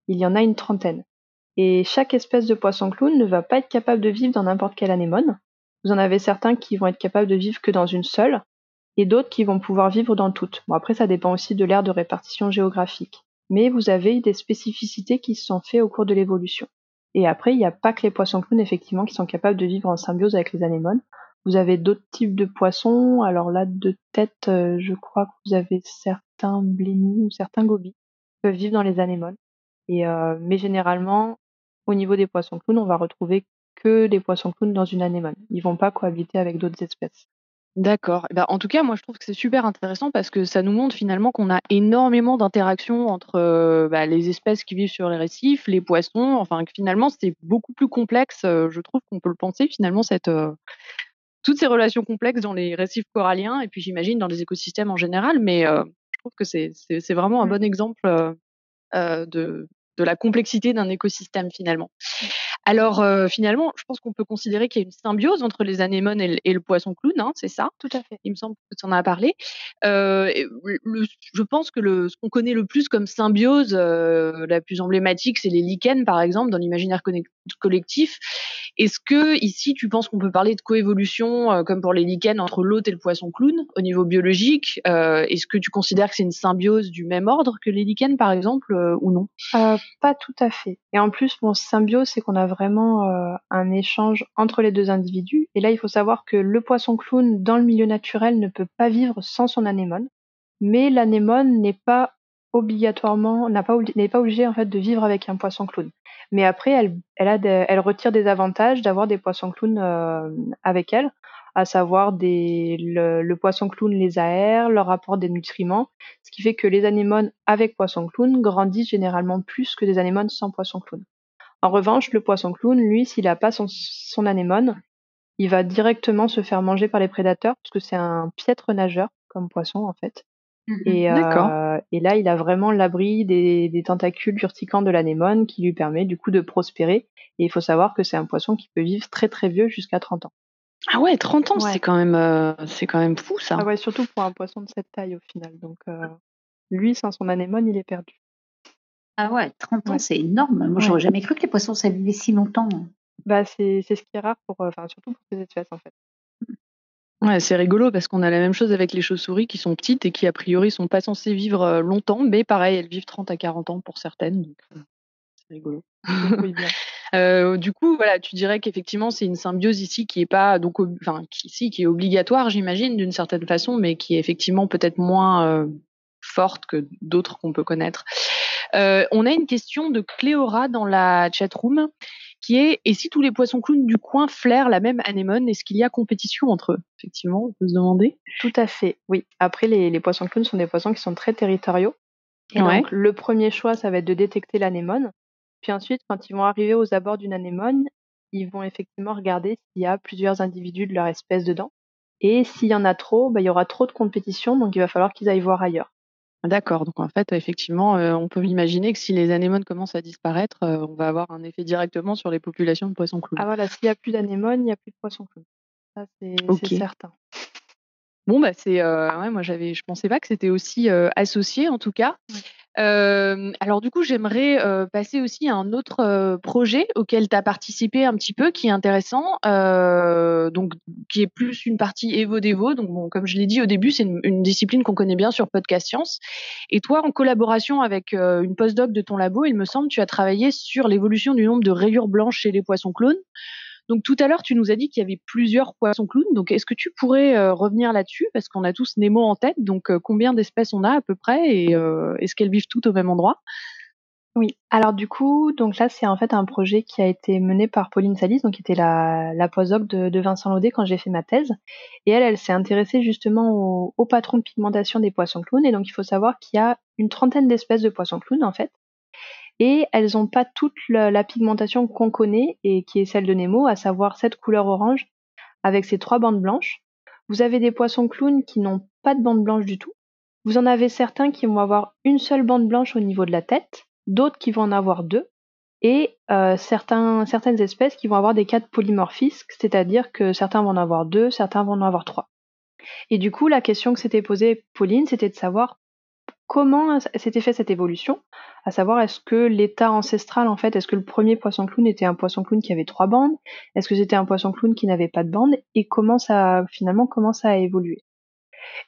Il y en a une trentaine. Et chaque espèce de poisson clown ne va pas être capable de vivre dans n'importe quelle anémone vous en avez certains qui vont être capables de vivre que dans une seule, et d'autres qui vont pouvoir vivre dans toutes. Bon, après, ça dépend aussi de l'aire de répartition géographique. Mais vous avez des spécificités qui se sont faites au cours de l'évolution. Et après, il n'y a pas que les poissons clowns, effectivement, qui sont capables de vivre en symbiose avec les anémones. Vous avez d'autres types de poissons. Alors là, de tête, euh, je crois que vous avez certains blémis ou certains gobies qui peuvent vivre dans les anémones. Et, euh, mais généralement, au niveau des poissons clowns, on va retrouver que les poissons clowns dans une anémone. Ils vont pas cohabiter avec d'autres espèces. D'accord. Eh ben, en tout cas, moi, je trouve que c'est super intéressant parce que ça nous montre finalement qu'on a énormément d'interactions entre euh, bah, les espèces qui vivent sur les récifs, les poissons. Enfin, que finalement, c'est beaucoup plus complexe. Euh, je trouve qu'on peut le penser finalement cette euh, toutes ces relations complexes dans les récifs coralliens et puis j'imagine dans les écosystèmes en général. Mais je trouve que c'est c'est vraiment un mmh. bon exemple de de la complexité d'un écosystème finalement. Alors euh, finalement, je pense qu'on peut considérer qu'il y a une symbiose entre les anémones et le, et le poisson clown, hein, c'est ça? Tout à fait. Il me semble que tu en as parlé. Euh, le, je pense que le, ce qu'on connaît le plus comme symbiose, euh, la plus emblématique, c'est les lichens par exemple dans l'imaginaire collectif. Est-ce que ici tu penses qu'on peut parler de coévolution euh, comme pour les lichens entre l'hôte et le poisson clown au niveau biologique euh, Est-ce que tu considères que c'est une symbiose du même ordre que les lichens par exemple euh, ou non? Pas tout à fait. Et en plus, mon symbiose, c'est qu'on a vraiment un échange entre les deux individus. Et là, il faut savoir que le poisson clown dans le milieu naturel ne peut pas vivre sans son anémone, mais l'anémone n'est pas obligatoirement pas n'est pas obligée en fait de vivre avec un poisson clown. Mais après, elle elle a elle retire des avantages d'avoir des poissons clowns euh, avec elle, à savoir des le, le, poisson clown les aère, leur apporte des nutriments, ce qui fait que les anémones avec poisson clown grandissent généralement plus que des anémones sans poisson clown. En revanche, le poisson clown, lui, s'il n'a pas son, son anémone, il va directement se faire manger par les prédateurs parce que c'est un piètre nageur comme poisson en fait. Mhm. Et, euh, et là, il a vraiment l'abri des, des tentacules urticants de l'anémone qui lui permet du coup de prospérer. Et il faut savoir que c'est un poisson qui peut vivre très très vieux jusqu'à 30 ans. Ah ouais, 30 ans, Ouais. c'est quand même, euh, c'est quand même fou ça. Ah ouais, surtout pour un poisson de cette taille au final. Donc euh, lui, sans son anémone, il est perdu. Ah ouais, 30 ans, Ouais. c'est énorme. Moi, Ouais. j'aurais jamais cru que les poissons, ça vivait si longtemps. Bah c'est c'est ce qui est rare pour, euh, enfin surtout pour ces espèces en fait. Ouais, c'est rigolo parce qu'on a la même chose avec les chauves-souris qui sont petites et qui a priori sont pas censées vivre euh, longtemps, mais pareil, elles vivent 30 à 40 ans pour certaines, donc euh, c'est rigolo. Donc, oui, bien. Euh, du coup, voilà, tu dirais qu'effectivement c'est une symbiose ici qui est pas donc, enfin, qui, ici qui est obligatoire, j'imagine, d'une certaine façon, mais qui est effectivement peut-être moins euh, forte que d'autres qu'on peut connaître. Euh, on a une question de Cléora dans la chatroom qui est et si tous les poissons clowns du coin flairent la même anémone, est-ce qu'il y a compétition entre eux? Effectivement, on peut se demander. Tout à fait, oui. Après, les, les poissons clowns sont des poissons qui sont très territoriaux. Et Ouais. donc, le premier choix, ça va être de détecter l'anémone. Puis ensuite, quand ils vont arriver aux abords d'une anémone, ils vont effectivement regarder s'il y a plusieurs individus de leur espèce dedans. Et s'il y en a trop, bah, il y aura trop de compétition, donc il va falloir qu'ils aillent voir ailleurs. D'accord, donc en fait, effectivement, euh, on peut imaginer que si les anémones commencent à disparaître, euh, on va avoir un effet directement sur les populations de poissons clowns. Ah voilà, s'il n'y a plus d'anémone, il n'y a plus de poissons clowns. Ça, c'est certain. Bon, bah c'est, euh, ouais, moi j'avais, je pensais pas que c'était aussi euh, associé en tout cas. Euh, alors du coup, j'aimerais euh, passer aussi à un autre euh, projet auquel tu as participé un petit peu, qui est intéressant, euh, donc qui est plus une partie Evo-Devo. Donc bon, comme je l'ai dit au début, c'est une, une discipline qu'on connaît bien sur Podcast Science. Et toi, en collaboration avec euh, une postdoc de ton labo, il me semble, tu as travaillé sur l'évolution du nombre de rayures blanches chez les poissons clones. Donc tout à l'heure, tu nous as dit qu'il y avait plusieurs poissons clowns. Donc est-ce que tu pourrais euh, revenir là-dessus? Parce qu'on a tous Nemo en tête. Donc euh, combien d'espèces on a à peu près? Et euh, est-ce qu'elles vivent toutes au même endroit? Oui. Alors du coup, donc là, c'est en fait un projet qui a été mené par Pauline Salis, donc qui était la, la de Vincent Laudet quand j'ai fait ma thèse. Et elle, elle s'est intéressée justement au, au patron de pigmentation des poissons clowns. Et donc il faut savoir qu'il y a une trentaine d'espèces de poissons clowns en fait. Et elles n'ont pas toute la, pigmentation qu'on connaît et qui est celle de Nemo, à savoir cette couleur orange avec ces trois bandes blanches. Vous avez des poissons clowns qui n'ont pas de bande blanche du tout. Vous en avez certains qui vont avoir une seule bande blanche au niveau de la tête, d'autres qui vont en avoir deux, et euh, certaines espèces qui vont avoir des cas de c'est-à-dire que certains vont en avoir deux, certains vont en avoir trois. Et du coup, la question que s'était posée Pauline, c'était de savoir comment s'était fait cette évolution, à savoir est-ce que l'état ancestral, en fait, est-ce que le premier poisson clown était un poisson clown qui avait trois bandes, est-ce que c'était un poisson clown qui n'avait pas de bande, et comment ça, finalement, comment ça a évolué?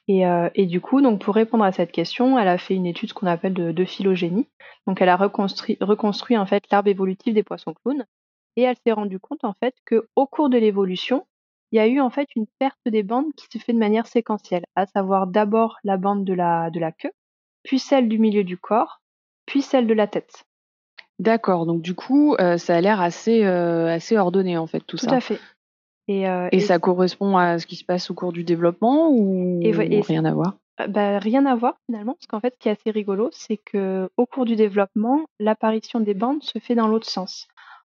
Et, euh, et, du coup, donc pour répondre à cette question, elle a fait une étude qu'on appelle de, phylogénie. Donc elle a reconstruit, en fait l'arbre évolutif des poissons clowns et elle s'est rendue compte en fait que au cours de l'évolution, il y a eu en fait une perte des bandes qui se fait de manière séquentielle, à savoir d'abord la bande de la queue, puis celle du milieu du corps, puis celle de la tête. D'accord, donc du coup, euh, ça a l'air assez, euh, assez ordonné en fait tout, tout ça. Tout à fait. Et, euh, et, et, ça correspond à ce qui se passe au cours du développement ou, et, ou rien à voir? Bah, Rien à voir finalement, parce qu'en fait, ce qui est assez rigolo, c'est que au cours du développement, l'apparition des bandes se fait dans l'autre sens.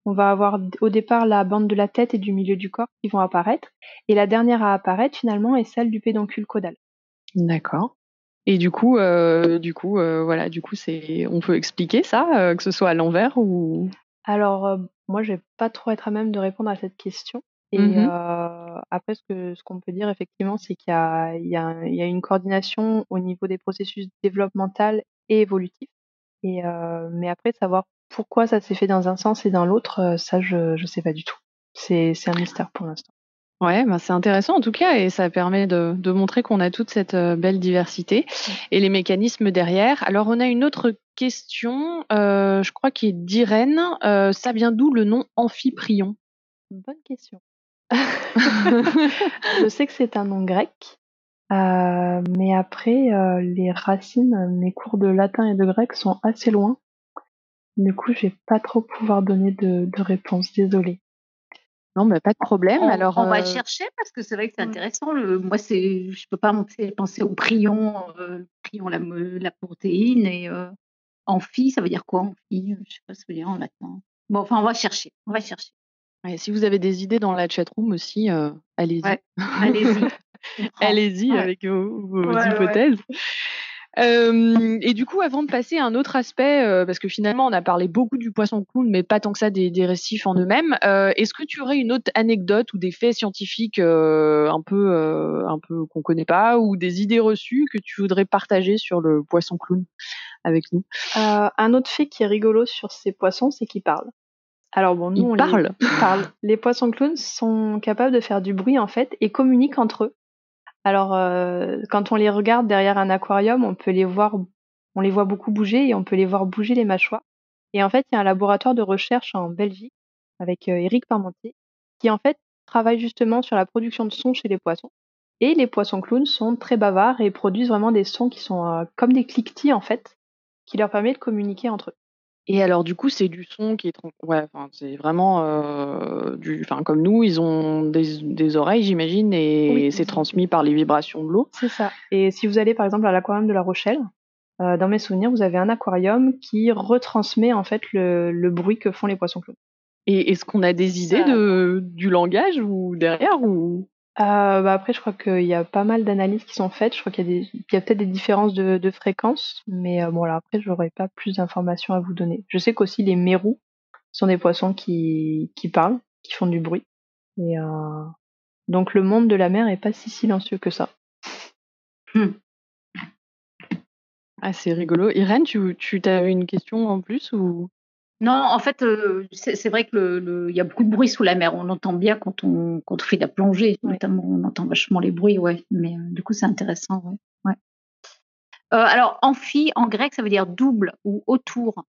On va avoir au départ la bande de la tête et du milieu du corps qui vont apparaître, et la dernière à apparaître finalement est celle du pédoncule caudal. D'accord. Et du coup, euh, du coup, euh, voilà, du coup, c'est, on peut expliquer ça, euh, que ce soit à l'envers ou? Alors, moi, je vais pas trop être à même de répondre à cette question. Et Mhm. mmh. après, ce que ce qu'on peut dire effectivement, c'est qu'il y a, il y, a, il y a une coordination au niveau des processus développemental et évolutifs. Et mais après, savoir pourquoi ça s'est fait dans un sens et dans l'autre, ça, je je sais pas du tout. C'est c'est un mystère pour l'instant. Ouais, bah c'est intéressant en tout cas et ça permet de, de montrer qu'on a toute cette euh, belle diversité et les mécanismes derrière. Alors on a une autre question, euh, je crois qui est d'Irène. Euh, ça vient d'où le nom amphiprion? Bonne question. je sais que c'est un nom grec, euh, mais après euh, les racines, mes cours de latin et de grec sont assez loin. Du coup, je vais pas trop pouvoir donner de, de réponse. Désolée. Non, mais pas de problème. On, Alors, on va chercher parce que c'est vrai que c'est intéressant. Le, moi, c'est, je peux pas penser au prion, euh, prion la, la protéine et euh, amphi, ça veut dire quoi amphi Je sais pas ce que ça veut dire en latin. Bon, enfin, on va chercher. On va chercher. si vous avez des idées dans la chatroom aussi, allez-y. allez-y. allez-y avec vos, hypothèses et du coup, avant de passer à un autre aspect, parce que finalement, on a parlé beaucoup du poisson clown, mais pas tant que ça des, récifs en eux-mêmes. Est-ce que tu aurais une autre anecdote ou des faits scientifiques un peu, un peu qu'on connaît pas, ou des idées reçues que tu voudrais partager sur le poisson clown avec nous? Un autre fait qui est rigolo sur ces poissons, c'est qu'ils parlent. Alors bon, nous, ils parlent. Les... les poissons clowns sont capables de faire du bruit en fait et communiquent entre eux. Alors, euh, quand on les regarde derrière un aquarium, on peut les voir, on les voit beaucoup bouger et on peut les voir bouger les mâchoires. Et en fait, il y a un laboratoire de recherche en Belgique avec Eric euh, Parmentier qui en fait travaille justement sur la production de sons chez les poissons. Et les poissons clowns sont très bavards et produisent vraiment des sons qui sont euh, comme des cliquetis en fait, qui leur permet de communiquer entre eux. Et alors, du coup, c'est du son qui est. Ouais, c'est vraiment. Euh, du... Enfin, comme nous, ils ont des, des oreilles, j'imagine, et c'est transmis par les vibrations de l'eau. C'est ça. Et si vous allez, par exemple, à l'aquarium de La Rochelle, euh, dans mes souvenirs, vous avez un aquarium qui retransmet, en fait, le, le bruit que font les poissons clous. Et est-ce qu'on a des idées de, du langage ou derrière ou? Euh, bah après, je crois qu'il y a pas mal d'analyses qui sont faites. Je crois qu'il y a, peut-être des différences de, fréquences, mais euh, bon, là, après, j'aurais pas plus d'informations à vous donner. Je sais qu'aussi les mérous sont des poissons qui, qui parlent, qui font du bruit. Et euh, donc, le monde de la mer est pas si silencieux que ça. Hmm. Ah, c'est rigolo. Irène, tu, tu as une question en plus ou? Non, en fait, euh, c'est vrai que le, y a beaucoup de bruit sous la mer. On entend bien quand on, quand on fait de la plongée, notamment, on entend vachement les bruits, ouais. Mais euh, du coup, c'est intéressant, ouais. ouais. Euh, alors, amphi, en grec, ça veut dire double ou autour.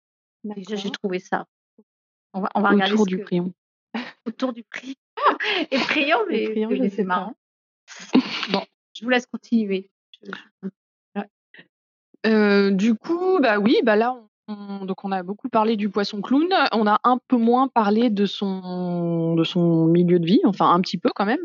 Déjà, j'ai trouvé ça. On va, on va regarder. Autour du prion. autour du prion. Et prion, mais c'est marrant. bon, je vous laisse continuer. du coup, bah oui, bah là, on donc on a beaucoup parlé du poisson clown, on a un peu moins parlé de son milieu de vie, enfin un petit peu quand même.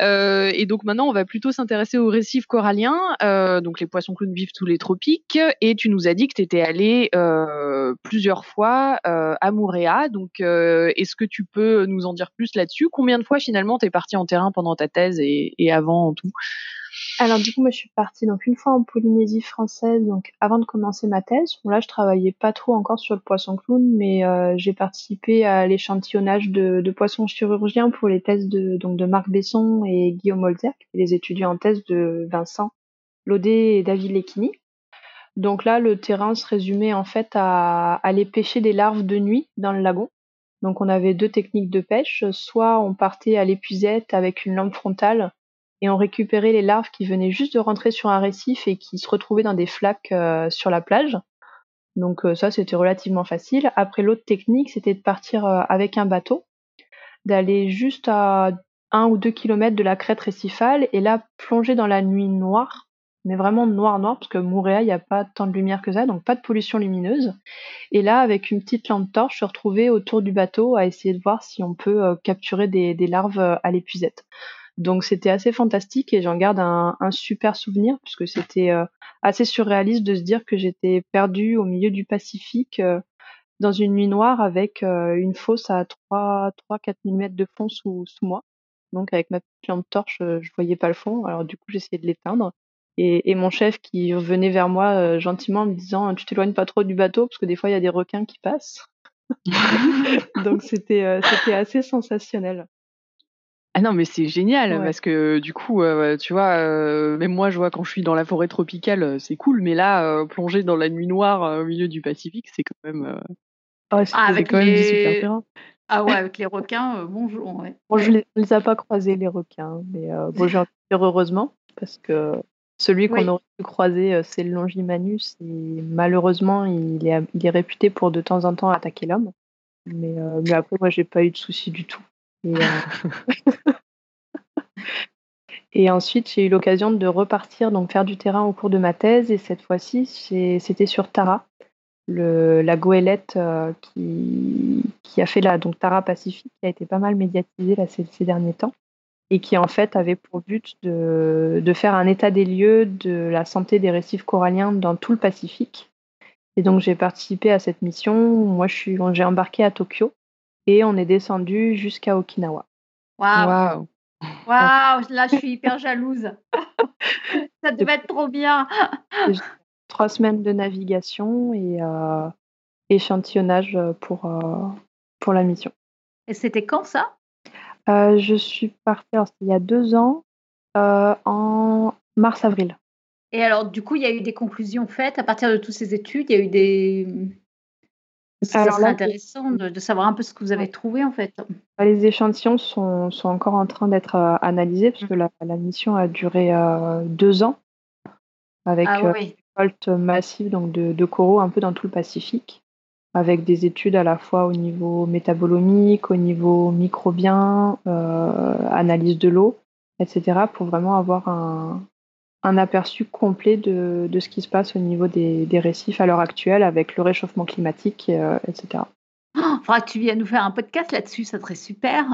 Euh, et donc maintenant on va plutôt s'intéresser aux récifs coralliens. Euh, donc les poissons clowns vivent tous les tropiques. Et tu nous as dit que tu étais allé euh, plusieurs fois à Mouréa. Donc est-ce que tu peux nous en dire plus là-dessus? Combien de fois finalement tu es parti en terrain pendant ta thèse et, et avant tout? Alors du coup, je suis partie donc une fois en Polynésie française, donc avant de commencer ma thèse. Bon, là, je travaillais pas trop encore sur le poisson clown, mais euh, j'ai participé à l'échantillonnage de, de, poissons chirurgiens pour les thèses de donc de Marc Besson et Guillaume Holzer, les étudiants en thèse de Vincent Laudet et David Lekini. Donc là, le terrain se résumait en fait à aller pêcher des larves de nuit dans le lagon. Donc on avait deux techniques de pêche, soit on partait à l'épuisette avec une lampe frontale et on récupérait les larves qui venaient juste de rentrer sur un récif et qui se retrouvaient dans des flaques euh, sur la plage. Donc euh, ça, c'était relativement facile. Après, l'autre technique, c'était de partir euh, avec un bateau, d'aller juste à un ou deux kilomètres de la crête récifale et là plonger dans la nuit noire, mais vraiment noir noir parce que Montréal, il n'y a pas tant de lumière que ça, donc pas de pollution lumineuse. Et là, avec une petite lampe torche, se retrouver autour du bateau à essayer de voir si on peut capturer des larves à l'épuisette. Donc c'était assez fantastique et j'en garde un, un, super souvenir puisque c'était euh, assez surréaliste de se dire que j'étais perdue au milieu du Pacifique euh, dans une nuit noire avec euh, une fosse à 3 3 4 000 mètres de fond sous, sous moi. Donc avec ma petite lampe torche, je voyais pas le fond. Alors du coup, j'essayais de l'éteindre. Et, et, mon chef qui venait vers moi gentiment en me disant tu t'éloignes pas trop du bateau parce que des fois il y a des requins qui passent. Donc c'était c'était assez sensationnel. Ah non, mais c'est génial parce que du coup, euh, tu vois, euh, même moi, je vois quand je suis dans la forêt tropicale, euh, c'est cool, mais là, plonger dans la nuit noire au milieu du Pacifique, c'est quand même. ah, avec quand les... super Ah ouais, avec les requins, bonjour. Ouais. Bon, je les, les ai pas croisés les requins, mais bon, j'ai envie de dire heureusement parce que celui qu'on aurait pu croiser, c'est le Longimanus et malheureusement, il est, il est réputé pour de temps en temps attaquer l'homme. Mais, mais après, moi, j'ai pas eu de soucis du tout. Euh, et, ensuite, j'ai eu l'occasion de repartir, donc faire du terrain au cours de ma thèse. Et cette fois-ci, c'était sur Tara, la goélette euh, qui, a fait la donc Tara Pacifique, qui a été pas mal médiatisée ces, derniers temps. Et qui en fait avait pour but de, de faire un état des lieux de la santé des récifs coralliens dans tout le Pacifique. Et donc j'ai participé à cette mission. Moi, j'ai embarqué à Tokyo et on est descendu jusqu'à Okinawa. Waouh! Waouh, là je suis hyper jalouse. Ça devait être trop bien. Trois semaines de navigation et euh, échantillonnage pour, euh, pour la mission. Et c'était quand ça? Euh, Je suis partie, il y a deux ans, en mars-avril. Et alors, du coup, il y a eu des conclusions faites à partir de toutes ces études? Il y a eu des. Ça serait intéressant de, savoir un peu ce que vous avez trouvé en fait. Bah, les échantillons sont, sont encore en train d'être euh, analysés parce que la, la, mission a duré euh, deux ans avec ah, euh, massive donc de, de, coraux un peu dans tout le Pacifique avec des études à la fois au niveau métabolomique, au niveau microbien, analyse de l'eau, etc. pour vraiment avoir un, un aperçu complet de, de, ce qui se passe au niveau des, des récifs à l'heure actuelle avec le réchauffement climatique, euh, etc. Il oh, faudra que tu viennes nous faire un podcast là-dessus, ça serait super.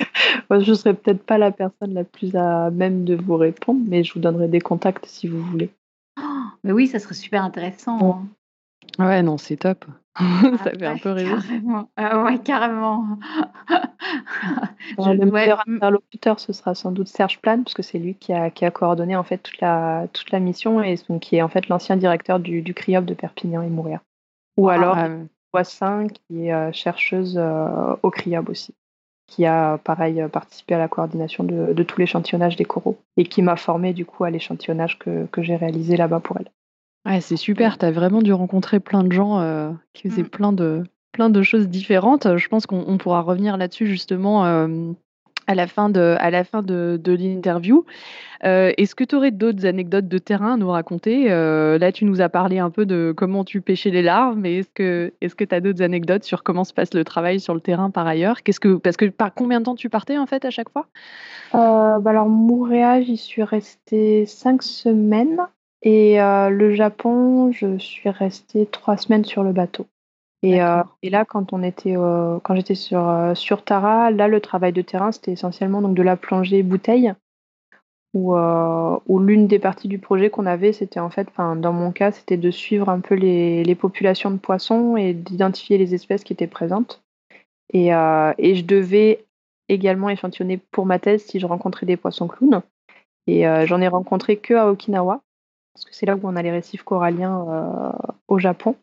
je ne serais peut-être pas la personne la plus à même de vous répondre, mais je vous donnerai des contacts si vous voulez. Oh, mais oui, ça serait super intéressant. Hein. Ouais, non, c'est top. Ça fait un peu rêver. Carrément. Euh, ouais, carrément. le meilleur interlocuteur, ce sera sans doute Serge Plane, parce que c'est lui qui a, qui a, coordonné en fait toute la, toute la mission et donc, qui est en fait l'ancien directeur du, du CRIOP de Perpignan et Mourir. Ou ah, alors Poissin, qui est euh, chercheuse euh, au CRIOP aussi, qui a pareil participé à la coordination de, de tout l'échantillonnage des coraux et qui m'a formé du coup à l'échantillonnage que, que j'ai réalisé là-bas pour elle. Ouais, c'est super, tu as vraiment dû rencontrer plein de gens, euh, qui faisaient mmh. plein de plein de choses différentes. Je pense qu'on pourra revenir là-dessus justement, à la fin de à la fin de de l'interview. Euh, est-ce que tu aurais d'autres anecdotes de terrain à nous raconter? Euh, là, tu nous as parlé un peu de comment tu pêchais les larves, mais est-ce que est-ce que tu as d'autres anecdotes sur comment se passe le travail sur le terrain par ailleurs? Qu'est-ce que parce que par combien de temps tu partais en fait à chaque fois? bah, alors Montréal, j'y suis restée cinq semaines. Et euh, le Japon, je suis restée trois semaines sur le bateau. Et, euh, et là, quand on était, euh, quand j'étais sur sur Tara, là, le travail de terrain, c'était essentiellement donc de la plongée bouteille, où, où l'une des parties du projet qu'on avait, c'était en fait, enfin, dans mon cas, c'était de suivre un peu les, les populations de poissons et d'identifier les espèces qui étaient présentes. Et, et je devais également échantillonner pour ma thèse si je rencontrais des poissons clowns. Et j'en ai rencontré que à Okinawa parce que c'est là où on a les récifs coralliens euh, au Japon.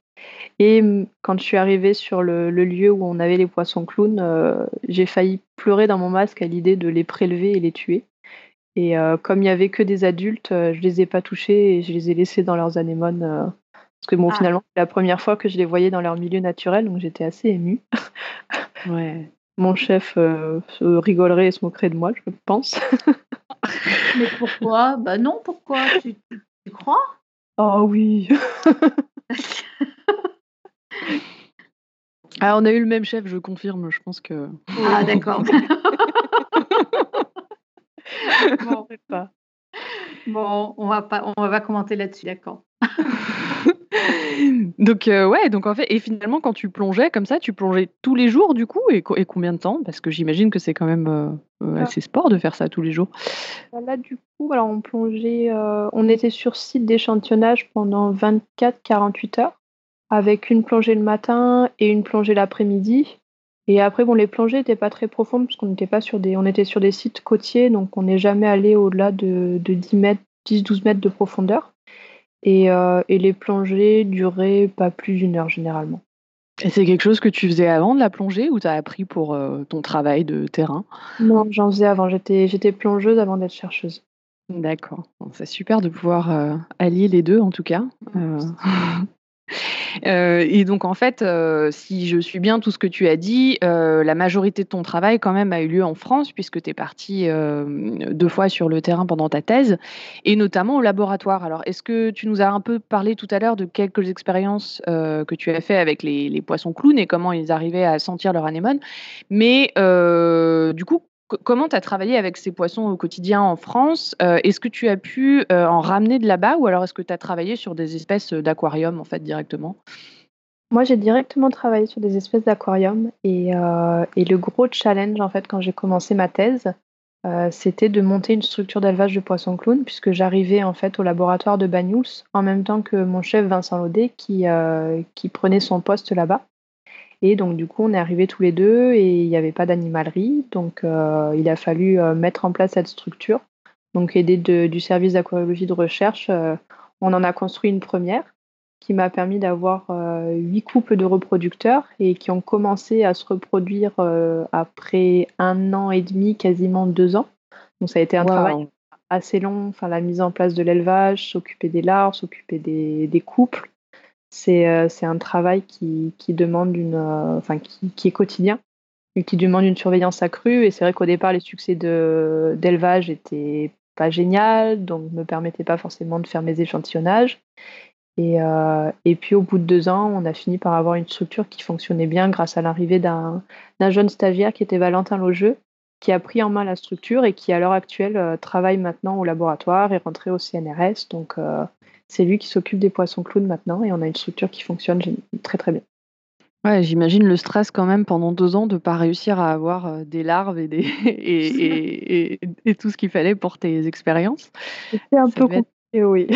Et quand je suis arrivée sur le, lieu où on avait les poissons clowns, euh, j'ai failli pleurer dans mon masque à l'idée de les prélever et les tuer. Et euh, comme il n'y avait que des adultes, je les ai pas touchés et je les ai laissés dans leurs anémones. parce que bon, ah. finalement, c'est la première fois que je les voyais dans leur milieu naturel, donc j'étais assez émue. ouais. Mon chef se rigolerait et se moquerait de moi, je pense. Mais pourquoi? Bah non, pourquoi? Tu crois? Oh oui. ah, on a eu le même chef, je confirme. Je pense que. Ah, d'accord. bon, pas. bon, on va pas, on va commenter là-dessus, d'accord. donc euh, ouais, donc en fait, et finalement quand tu plongeais comme ça, tu plongeais tous les jours du coup, et, combien de temps? Parce que j'imagine que c'est quand même euh, euh, assez sport de faire ça tous les jours. Bah, là du coup, alors on plongeait, on était sur site d'échantillonnage pendant 24-48 heures, avec une plongée le matin et une plongée l'après-midi. Et après, bon, les plongées n'étaient pas très profondes parce qu'on n'était pas sur des, on était sur des sites côtiers, donc on n'est jamais allé au-delà de, de 10 mètres, 10-12 mètres de profondeur. Euh, et, les plongées duraient pas plus d'une heure généralement. Et c'est quelque chose que tu faisais avant de la plongée ou tu as appris pour euh, ton travail de terrain? Non, j'en faisais avant. J'étais, plongeuse avant d'être chercheuse. D'accord. c'est super de pouvoir euh, allier les deux en tout cas. Euh, et donc en fait, euh, si je suis bien tout ce que tu as dit, euh, la majorité de ton travail quand même a eu lieu en France puisque tu es parti deux fois sur le terrain pendant ta thèse et notamment au laboratoire. Alors est-ce que tu nous as un peu parlé tout à l'heure de quelques expériences que tu as fait avec les, les, poissons clowns et comment ils arrivaient à sentir leur anémone, mais du coup comment tu as travaillé avec ces poissons au quotidien en France euh, Est-ce que tu as pu euh, en ramener de là-bas ou alors est-ce que tu as travaillé sur des espèces d'aquarium en fait directement? Moi, j'ai directement travaillé sur des espèces d'aquarium et, euh, le gros challenge en fait quand j'ai commencé ma thèse, c'était de monter une structure d'élevage de poissons clowns puisque j'arrivais en fait au laboratoire de Banyuls en même temps que mon chef Vincent Laudet qui prenait son poste là-bas. Et donc, du coup, on est arrivés tous les deux et il n'y avait pas d'animalerie. Donc, euh, il a fallu euh, mettre en place cette structure. Donc, aidé du service d'aquariologie de recherche, euh, on en a construit une première qui m'a permis d'avoir huit couples de reproducteurs et qui ont commencé à se reproduire après un an et demi, quasiment deux ans. Donc, ça a été un travail assez long, enfin, la mise en place de l'élevage, s'occuper des larves, s'occuper des couples. Euh, c'est un travail qui, demande une, euh, enfin, qui, est quotidien et qui demande une surveillance accrue. Et c'est vrai qu'au départ, les succès d'élevage étaient pas génial, donc ne me permettaient pas forcément de faire mes échantillonnages. Et, euh, et, puis au bout de deux ans, on a fini par avoir une structure qui fonctionnait bien grâce à l'arrivée d'un jeune stagiaire qui était Valentin Logeux, qui a pris en main la structure et qui à l'heure actuelle travaille maintenant au laboratoire et rentré au CNRS. Donc c'est lui qui s'occupe des poissons clowns maintenant et on a une structure qui fonctionne très très bien. Ouais, j'imagine le stress quand même pendant deux ans de ne pas réussir à avoir euh, des larves et, des et, et, tout ce qu'il fallait pour tes expériences. C'est un peu compliqué, oui.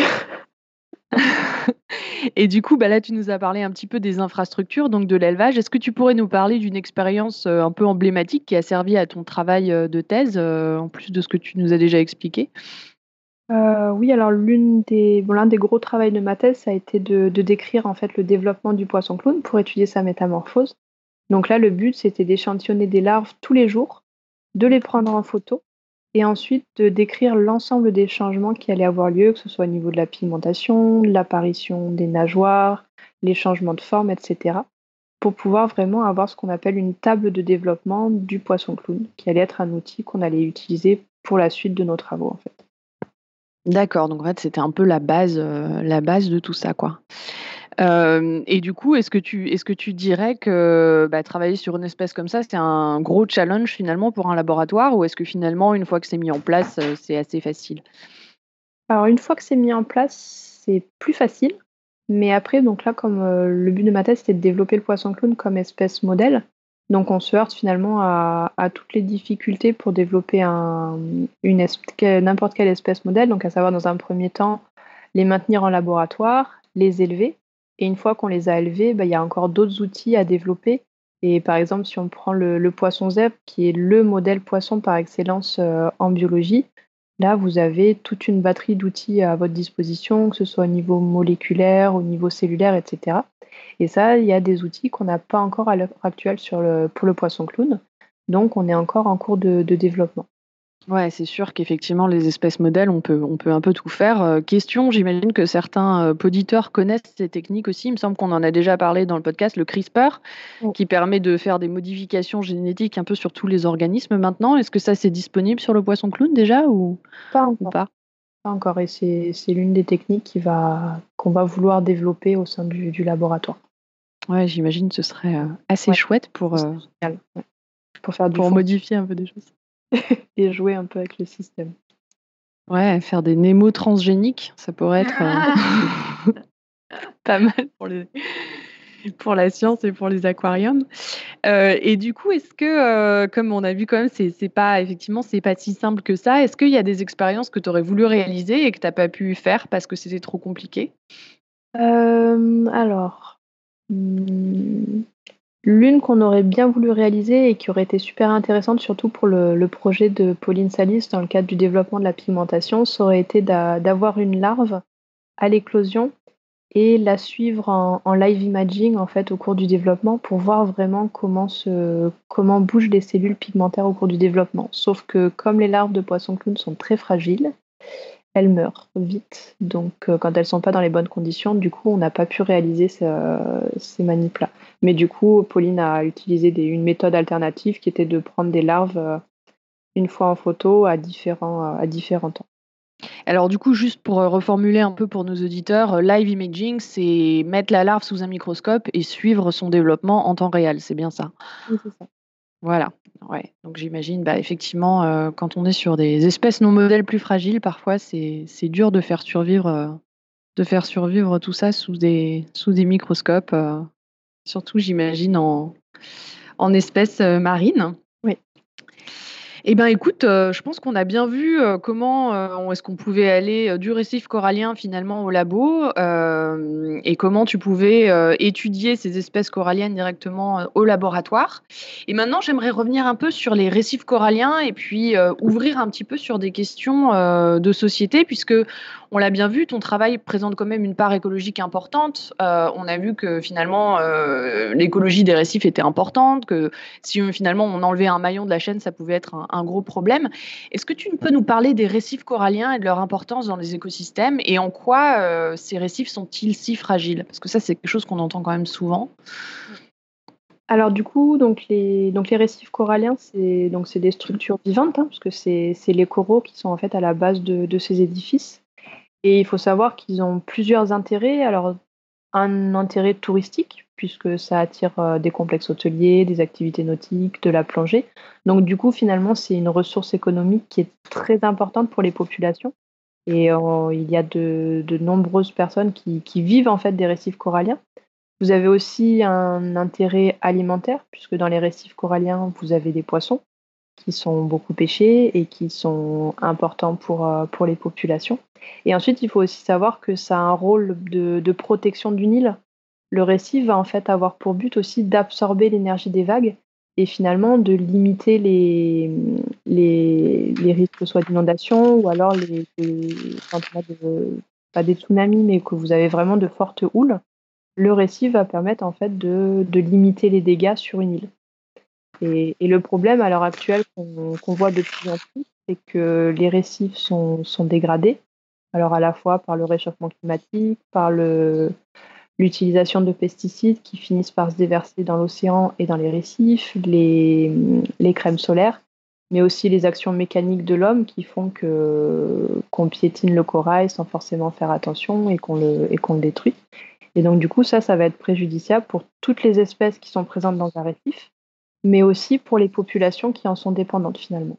et du coup, bah là, tu nous as parlé un petit peu des infrastructures, donc de l'élevage. Est-ce que tu pourrais nous parler d'une expérience euh, un peu emblématique qui a servi à ton travail euh, de thèse, en plus de ce que tu nous as déjà expliqué? Euh, oui, alors l'un des gros travaux de ma thèse, ça a été de décrire, en fait, le développement du poisson clown pour étudier sa métamorphose. Donc là, le but, c'était d'échantillonner des larves tous les jours, de les prendre en photo et ensuite de décrire l'ensemble des changements qui allaient avoir lieu, que ce soit au niveau de la pigmentation, l'apparition des nageoires, les changements de forme etc. pour pouvoir vraiment avoir ce qu'on appelle une table de développement du poisson clown, qui allait être un outil qu'on allait utiliser pour la suite de nos travaux, en fait. D'accord, donc en fait, c'était un peu la base, euh, la base de tout ça, quoi. Euh, et du coup, est-ce que tu est-ce que tu dirais que, bah, travailler sur une espèce comme ça, c'est un gros challenge finalement pour un laboratoire? Ou est-ce que finalement, une fois que c'est mis en place, euh, c'est assez facile? Alors une fois que c'est mis en place, c'est plus facile. Mais après, donc là, comme, le but de ma thèse, c'était de développer le poisson clown comme espèce modèle, donc on se heurte finalement à, toutes les difficultés pour développer n'importe quelle espèce modèle, donc à savoir dans un premier temps les maintenir en laboratoire, les élever, et une fois qu'on les a élevés, bah, il y a encore d'autres outils à développer. Et par exemple, si on prend le, poisson zèbre, qui est le modèle poisson par excellence euh, en biologie, là vous avez toute une batterie d'outils à votre disposition, que ce soit au niveau moléculaire, au niveau cellulaire, etc. Et ça, il y a des outils qu'on n'a pas encore à l'heure actuelle pour le poisson clown. Donc, on est encore en cours de, développement. Ouais, c'est sûr qu'effectivement, les espèces modèles, on peut, on peut un peu tout faire. Euh, question, j'imagine que certains euh, auditeurs connaissent ces techniques aussi. Il me semble qu'on en a déjà parlé dans le podcast, le CRISPR, qui permet de faire des modifications génétiques un peu sur tous les organismes maintenant. Est-ce que ça, c'est disponible sur le poisson clown déjà ou pas pas? Pas encore, et c'est l'une des techniques va qu'on va vouloir développer au sein du, du laboratoire. Ouais, j'imagine que ce serait euh, assez chouette pour, euh, pour faire pour modifier un peu des choses. et jouer un peu avec le système. Ouais, faire des némo transgéniques, ça pourrait être euh, pas mal pour les, pour la science et pour les aquariums. Euh, et du coup, est-ce que, euh, comme on a vu quand même, c'est, c'est pas effectivement c'est pas si simple que ça. Est-ce qu'il y a des expériences que tu aurais voulu réaliser et que tu n'as pas pu faire parce que c'était trop compliqué? Alors, hmm, l'une qu'on aurait bien voulu réaliser et qui aurait été super intéressante, surtout pour le, projet de Pauline Salis dans le cadre du développement de la pigmentation, ça aurait été d'avoir une larve à l'éclosion et la suivre en, live imaging en fait au cours du développement pour voir vraiment comment bougent les cellules pigmentaires au cours du développement. Sauf que comme les larves de poisson clown sont très fragiles, elles meurent vite. Donc euh, quand elles sont pas dans les bonnes conditions, du coup on n'a pas pu réaliser ces manips là. Mais du coup Pauline a utilisé une méthode alternative qui était de prendre des larves euh, une fois en photo à différents à différents temps. Alors du coup, juste pour euh, reformuler un peu pour nos auditeurs, euh, live imaging, c'est mettre la larve sous un microscope et suivre son développement en temps réel, c'est bien ça Oui, c'est ça. Voilà, ouais. Donc j'imagine, bah, effectivement, euh, quand on est sur des espèces non modèles plus fragiles, parfois c'est dur de faire survivre, de faire survivre tout ça sous des, sous des microscopes, surtout j'imagine en, en espèces marines. Eh ben, écoute, heu, je pense qu'on a bien vu, heu, comment, heu, est-ce qu'on pouvait aller, heu, du récif corallien finalement au labo, et comment tu pouvais, étudier ces espèces coralliennes directement, au laboratoire. Et maintenant, j'aimerais revenir un peu sur les récifs coralliens et puis, ouvrir un petit peu sur des questions, de société puisque on l'a bien vu, ton travail présente quand même une part écologique importante. On a vu que finalement, l'écologie des récifs était importante, que si, finalement on enlevait un maillon de la chaîne, ça pouvait être un un gros problème. Est-ce que tu peux nous parler des récifs coralliens et de leur importance dans les écosystèmes et en quoi, heu, ces récifs sont-ils si fragiles? Parce que ça, c'est quelque chose qu'on entend quand même souvent. Alors du coup, donc les donc les récifs coralliens, c'est des structures vivantes, hein, parce que c'est les coraux qui sont en fait à la base de de ces édifices et il faut savoir qu'ils ont plusieurs intérêts. Alors un intérêt touristique, puisque ça attire, heu, des complexes hôteliers, des activités nautiques, de la plongée. Donc du coup, finalement, c'est une ressource économique qui est très importante pour les populations et heu, il y a de nombreuses personnes qui qui vivent en fait des récifs coralliens. Vous avez aussi un intérêt alimentaire, puisque dans les récifs coralliens, vous avez des poissons qui sont beaucoup pêchés et qui sont importants pour, heu, pour les populations. Et ensuite, il faut aussi savoir que ça a un rôle de protection d'une île. Le récif va en fait avoir pour but aussi d'absorber l'énergie des vagues et finalement de limiter les, les risques soit d'inondation ou alors pas des tsunamis, mais que vous avez vraiment de fortes houles, le récif va permettre en fait de de limiter les dégâts sur une île. Et le problème à l'heure actuelle qu'on voit de plus en plus, c'est que les récifs sont dégradés. Alors à la fois par le réchauffement climatique, par l'utilisation de pesticides qui finissent par se déverser dans l'océan et dans les récifs, les, les crèmes solaires, mais aussi les actions mécaniques de l'homme qui font que qu'on piétine le corail sans forcément faire attention et qu'on le et qu'on le détruit. Et donc du coup, ça, ça va être préjudiciable pour toutes les espèces qui sont présentes dans un récif, mais aussi pour les populations qui en sont dépendantes finalement.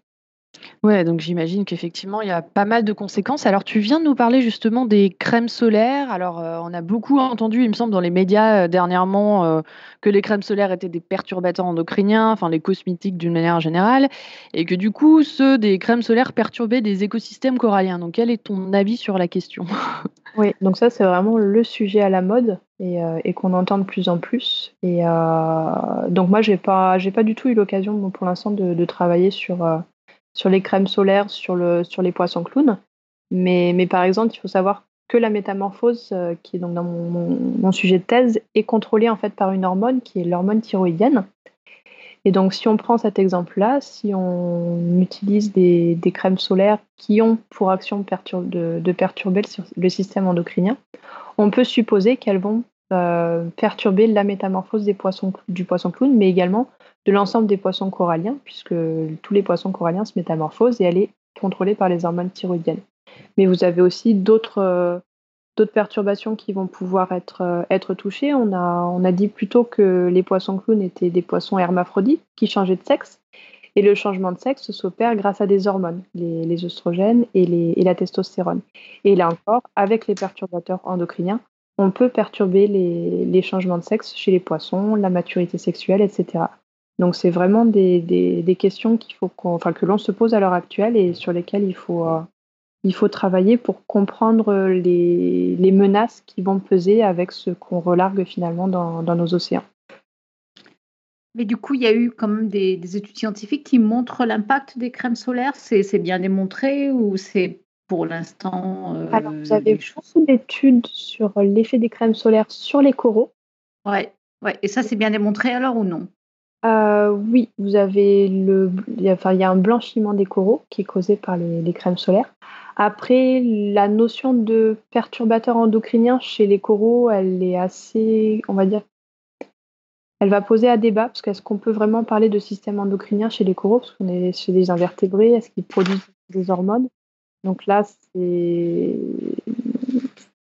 Ouais, donc j'imagine qu'effectivement, il y a pas mal de conséquences. Alors, tu viens de nous parler justement des crèmes solaires. Alors, heu, on a beaucoup entendu, il me semble, dans les médias, heu, dernièrement, heu, que les crèmes solaires étaient des perturbateurs endocriniens, enfin les cosmétiques d'une manière générale et que du coup, ceux des crèmes solaires perturbaient des écosystèmes coralliens. Donc quel est ton avis sur la question? Oui, donc ça, c'est vraiment le sujet à la mode et qu'on entend de plus en plus et donc moi, j'ai pas pas du tout eu l'occasion, bon, pour l'instant, de travailler sur, sur les crèmes solaires, sur le sur les poissons clowns. Mais mais par exemple, il faut savoir que la métamorphose, heu, qui est donc dans mon sujet de thèse, est contrôlée en fait par une hormone qui est l'hormone thyroïdienne. Et donc si on prend cet exemple-là, si on utilise des des crèmes solaires qui ont pour action de perturber le système endocrinien, on peut supposer qu'elles vont, heu, perturber la métamorphose des poissons du poisson clown, mais également de l'ensemble des poissons coralliens, puisque tous les poissons coralliens se métamorphosent et elle est contrôlée par les hormones thyroïdiennes. Mais vous avez aussi d'autres, d'autres perturbations qui vont pouvoir être, heu, être touchées. On a on a dit plutôt que les poissons clowns étaient des poissons hermaphrodites qui changeaient de sexe et le changement de sexe s'opère grâce à des hormones, les les œstrogènes et les et la testostérone. Et là encore, avec les perturbateurs endocriniens, on peut perturber les changements de sexe chez les poissons, la maturité sexuelle et cetera. Donc c'est vraiment des questions qu'il faut que l'on se pose à l'heure actuelle et sur lesquelles il faut, faut travailler pour comprendre, les menaces qui vont peser avec ce qu'on relargue finalement dans nos océans. Mais du coup, il y a eu quand même des des études scientifiques qui montrent l'impact des crèmes solaires? C'est bien démontré ou c'est pour l'instant, Alors heu, vous avez beaucoup d'études sur l'effet des crèmes solaires sur les coraux. ouais, ouais et ça, c'est bien démontré alors ou non? Heu, oui, vous avez le il y a enfin, il y a un blanchiment des coraux qui est causé par les les crèmes solaires. Après, la notion de perturbateur endocrinien chez les coraux, elle est assez, on va dire, elle va poser à débat parce qu'est-ce qu'on peut vraiment parler de système endocrinien chez les coraux? Parce qu'on est chez les invertébrés, est-ce qu'ils produisent des hormones? Donc là, il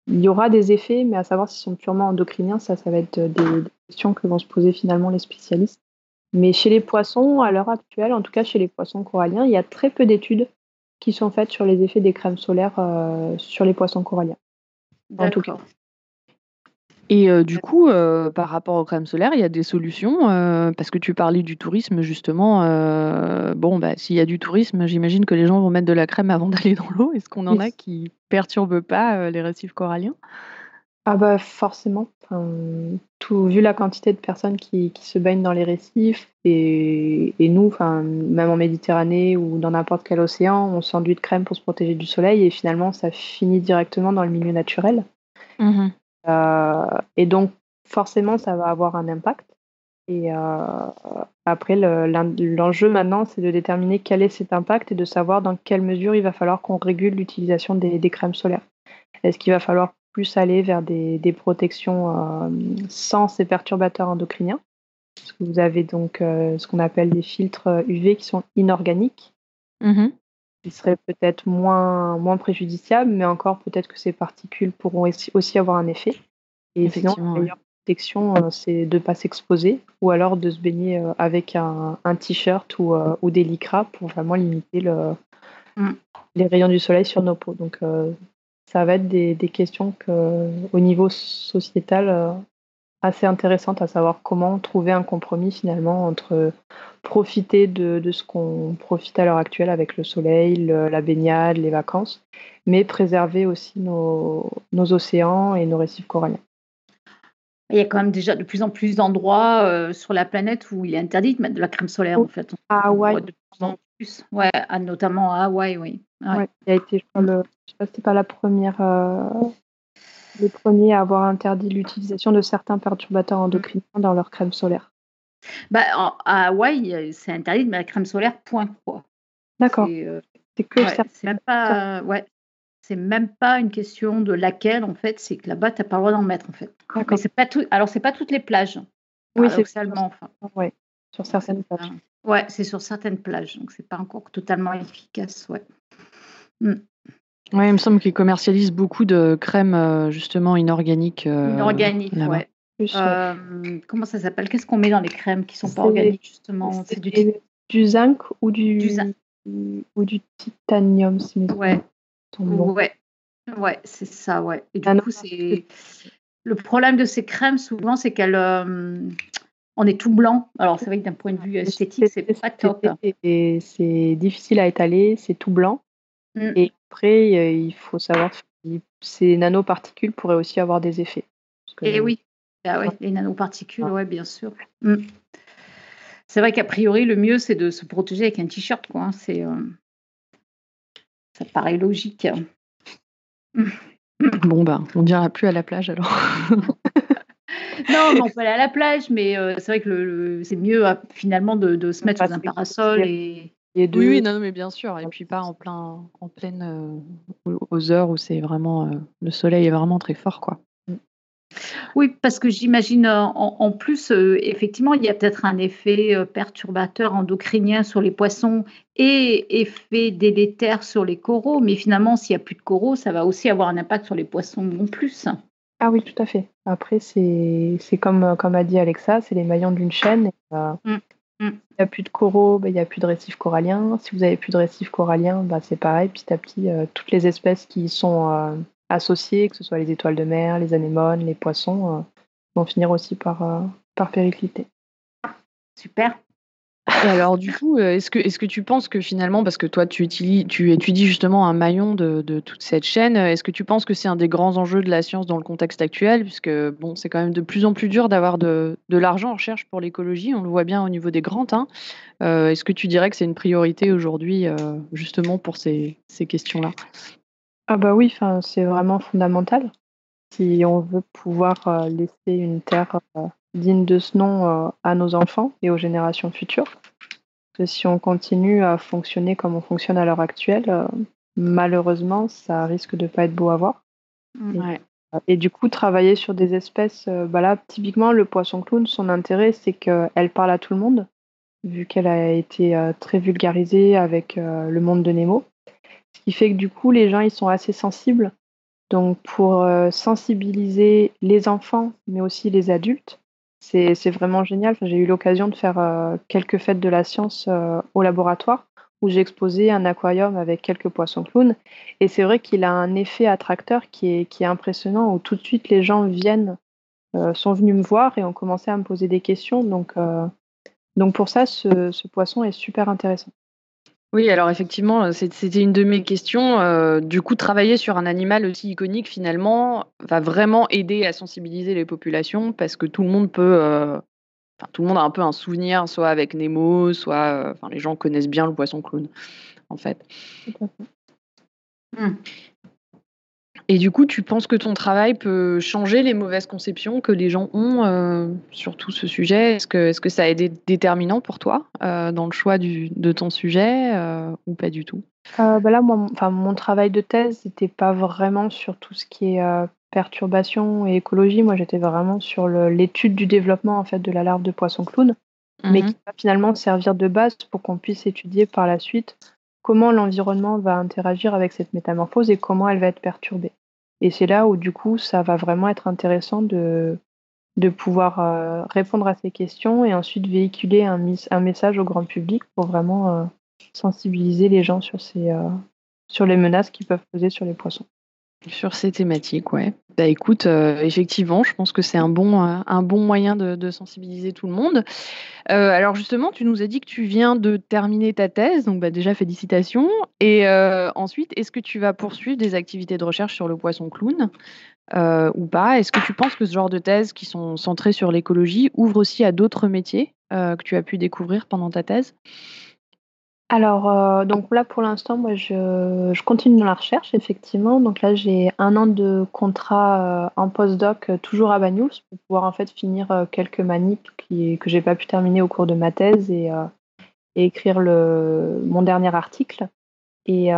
y aura des effets, mais à savoir s'ils sont purement endocriniens, ça, ça va être des questions que vont se poser finalement les spécialistes. Mais chez les poissons, à l'heure actuelle, en tout cas chez les poissons coralliens, il y a très peu d'études qui sont faites sur les effets des crèmes solaires, heu, sur les poissons coralliens, en tout cas. Et euh, du coup, euh, par rapport aux crèmes solaires, il y a des solutions euh, parce que tu parlais du tourisme justement. bon, bah, s'il y a du tourisme, j'imagine que les gens vont mettre de la crème avant d'aller dans l'eau. Est-ce qu'on en a qui perturbent pas les récifs coralliens? Ah bah forcément. tout, vu la quantité de personnes qui, qui se baignent dans les récifs et, et nous, enfin, même en Méditerranée ou dans n'importe quel océan, on s'enduit de crème pour se protéger du soleil et finalement ça finit directement dans le milieu naturel. Mmh et donc, forcément, ça va avoir un impact. Et euh, après, l'enjeu maintenant, c'est de déterminer quel est cet impact et de savoir dans quelle mesure il va falloir qu'on régule l'utilisation des, crèmes solaires. Est-ce qu'il va falloir plus aller vers des, protections euh, sans ces perturbateurs endocriniens? Parce que vous avez donc ce qu'on appelle des filtres UV qui sont inorganiques, mmh qui seraient peut-être moins, moins préjudiciables, mais encore peut-être que ces particules pourront aussi avoir un effet. Et effectivement, la meilleure protection, euh, c'est de ne pas s'exposer ou alors de se baigner euh, avec un, un t-shirt ou, euh, ou, des lycras pour vraiment limiter le, mm. les rayons du soleil sur nos peaux. Donc, ça va être des, des, questions que, au niveau sociétal assez intéressantes, à savoir comment trouver un compromis finalement entre profiter de, de ce qu'on profite à l'heure actuelle avec le soleil, la baignade, les vacances, mais préserver aussi nos, nos océans et nos récifs coralliens. Il y a quand même déjà de plus en plus d'endroits euh, sur la planète où il est interdit de mettre de la crème solaire, en fait. À Hawaï. De plus en plus. Ouais, notamment à Hawaï, oui. Ouais. il a été, je crois, le, je sais pas, c'était pas la première, euh, les premiers à avoir interdit l'utilisation de certains perturbateurs endocriniens dans leur crème solaire. Bah, à Hawaï, c'est interdit de mettre la crème solaire, point, quoi. D'accord. C'est euh, que ouais, C'est même pas, ouais, c'est même pas une question de laquelle, en fait, c'est que là-bas, tu n'as pas le droit d'en mettre, en fait. Mais c'est pas tout. Alors, c'est pas toutes les plages. Oui, c'est seulement. Enfin. Ouais, sur certaines plages. Ouais, c'est sur certaines plages, donc c'est pas encore totalement efficace, ouais. Mmh. Ouais, il me semble qu'ils commercialisent beaucoup de crèmes euh, justement inorganiques. Euh, inorganiques, ouais. Euh, comment ça s'appelle? Qu'est-ce qu'on met dans les crèmes qui sont pas organiques justement? C'est du... du... zinc ou du, du zinc. ou du titanium, si Ouais. Ouais, ouais, c'est ça, ouais. Et du ah coup, c'est le problème de ces crèmes souvent, c'est qu'elles euh, on est tout blanc. Alors c'est vrai que d'un point de vue esthétique, c'est pas top. Et c'est difficile à étaler, c'est tout blanc. Et après, il faut savoir que ces nanoparticules pourraient aussi avoir des effets. et oui, ah ouais, les nanoparticules, ouais, bien sûr. Mmh. C'est vrai qu'a priori, le mieux, c'est de se protéger avec un t-shirt, quoi. Hein. C'est euh, ça paraît logique. Bon, ben, on dira plus à la plage alors. non, on peut aller à la plage, mais euh, c'est vrai que c'est mieux euh, finalement de, se mettre sous un parasol et. Oui, oui, non, mais bien sûr. Et puis pas en plein, en pleine, euh, aux heures où c'est vraiment le soleil est vraiment très fort, quoi. Oui, parce que j'imagine euh, en, plus, euh, effectivement, il y a peut-être un effet euh, perturbateur endocrinien sur les poissons et effet délétère sur les coraux. Mais finalement, s'il n'y a plus de coraux, ça va aussi avoir un impact sur les poissons en plus. Ah oui, tout à fait. Après, c'est comme, comme a dit Alexa, c'est les maillons d'une chaîne. Mmh. S'il n'y a plus de coraux, ben, il n'y a plus de récifs coralliens. Si vous avez plus de récifs coralliens, ben, c'est pareil. Petit à petit, toutes les espèces qui sont associés, que ce soit les étoiles de mer, les anémones, les poissons, euh, vont finir aussi par, euh, par péricliter. Super. Alors du coup, euh, est-ce que, est que tu penses que finalement, parce que toi tu, tu étudies justement un maillon de, de toute cette chaîne, est-ce que tu penses que c'est un des grands enjeux de la science dans le contexte actuel, puisque bon, c'est quand même de plus en plus dur d'avoir de, de l'argent en recherche pour l'écologie, on le voit bien au niveau des grands. Hein. est-ce que tu dirais que c'est une priorité aujourd'hui justement pour ces, ces questions-là? Ah bah oui, c'est vraiment fondamental. Si on veut pouvoir euh, laisser une terre euh, digne de ce nom euh, à nos enfants et aux générations futures. que si on continue à fonctionner comme on fonctionne à l'heure actuelle, malheureusement, ça risque de pas être beau à voir. Et, du coup, travailler sur des espèces, bah là, typiquement, le poisson clown, son intérêt, c'est qu'elle parle à tout le monde, vu qu'elle a été très vulgarisée avec le monde de Nemo. Ce qui fait que du coup, les gens, ils sont assez sensibles. Donc, pour euh, sensibiliser les enfants, mais aussi les adultes, c'est vraiment génial. j'ai eu l'occasion de faire euh, quelques fêtes de la science euh, au laboratoire où j'ai exposé un aquarium avec quelques poissons clowns. Et c'est vrai qu'il a un effet attracteur qui est, impressionnant, où tout de suite les gens viennent sont venus me voir et ont commencé à me poser des questions. Donc pour ça, ce, poisson est super intéressant. Oui, alors effectivement, c'était une de mes questions. du coup, travailler sur un animal aussi iconique, finalement, va vraiment aider à sensibiliser les populations parce que tout le monde peut tout le monde a un peu un souvenir, soit avec Nemo, soit. les gens connaissent bien le poisson clown, en fait. Et du coup, tu penses que ton travail peut changer les mauvaises conceptions que les gens ont euh, sur tout ce sujet? Est-ce que, est que ça a été déterminant pour toi euh, dans le choix de ton sujet euh, ou pas du tout? Bah Là, moi, mon travail de thèse n'était pas vraiment sur tout ce qui est perturbation et écologie. Moi, j'étais vraiment sur l'étude du développement en fait de la larve de poisson clown, mais qui mmh va finalement servir de base pour qu'on puisse étudier par la suite comment l'environnement va interagir avec cette métamorphose et comment elle va être perturbée. Et c'est là où du coup, ça va vraiment être intéressant de, pouvoir euh, répondre à ces questions et ensuite véhiculer un, message au grand public pour vraiment euh, sensibiliser les gens sur, ces, euh, sur les menaces qui peuvent peser sur les poissons. Sur ces thématiques, ouais. Bah écoute, euh, effectivement, je pense que c'est un bon, euh, un bon moyen de, sensibiliser tout le monde. Euh, alors justement, tu nous as dit que tu viens de terminer ta thèse, donc bah déjà félicitations. Et ensuite, est-ce que tu vas poursuivre des activités de recherche sur le poisson clown ou pas? Est-ce que tu penses que ce genre de thèses qui sont centrées sur l'écologie ouvrent aussi à d'autres métiers que tu as pu découvrir pendant ta thèse? Alors, euh, donc là, pour l'instant, moi, je, je continue dans la recherche, effectivement. Donc là, j'ai un an de contrat euh, en postdoc, euh, toujours à Bagnous, pour pouvoir en fait finir quelques manips qui, que j'ai pas pu terminer au cours de ma thèse et, et écrire le, mon dernier article. Et,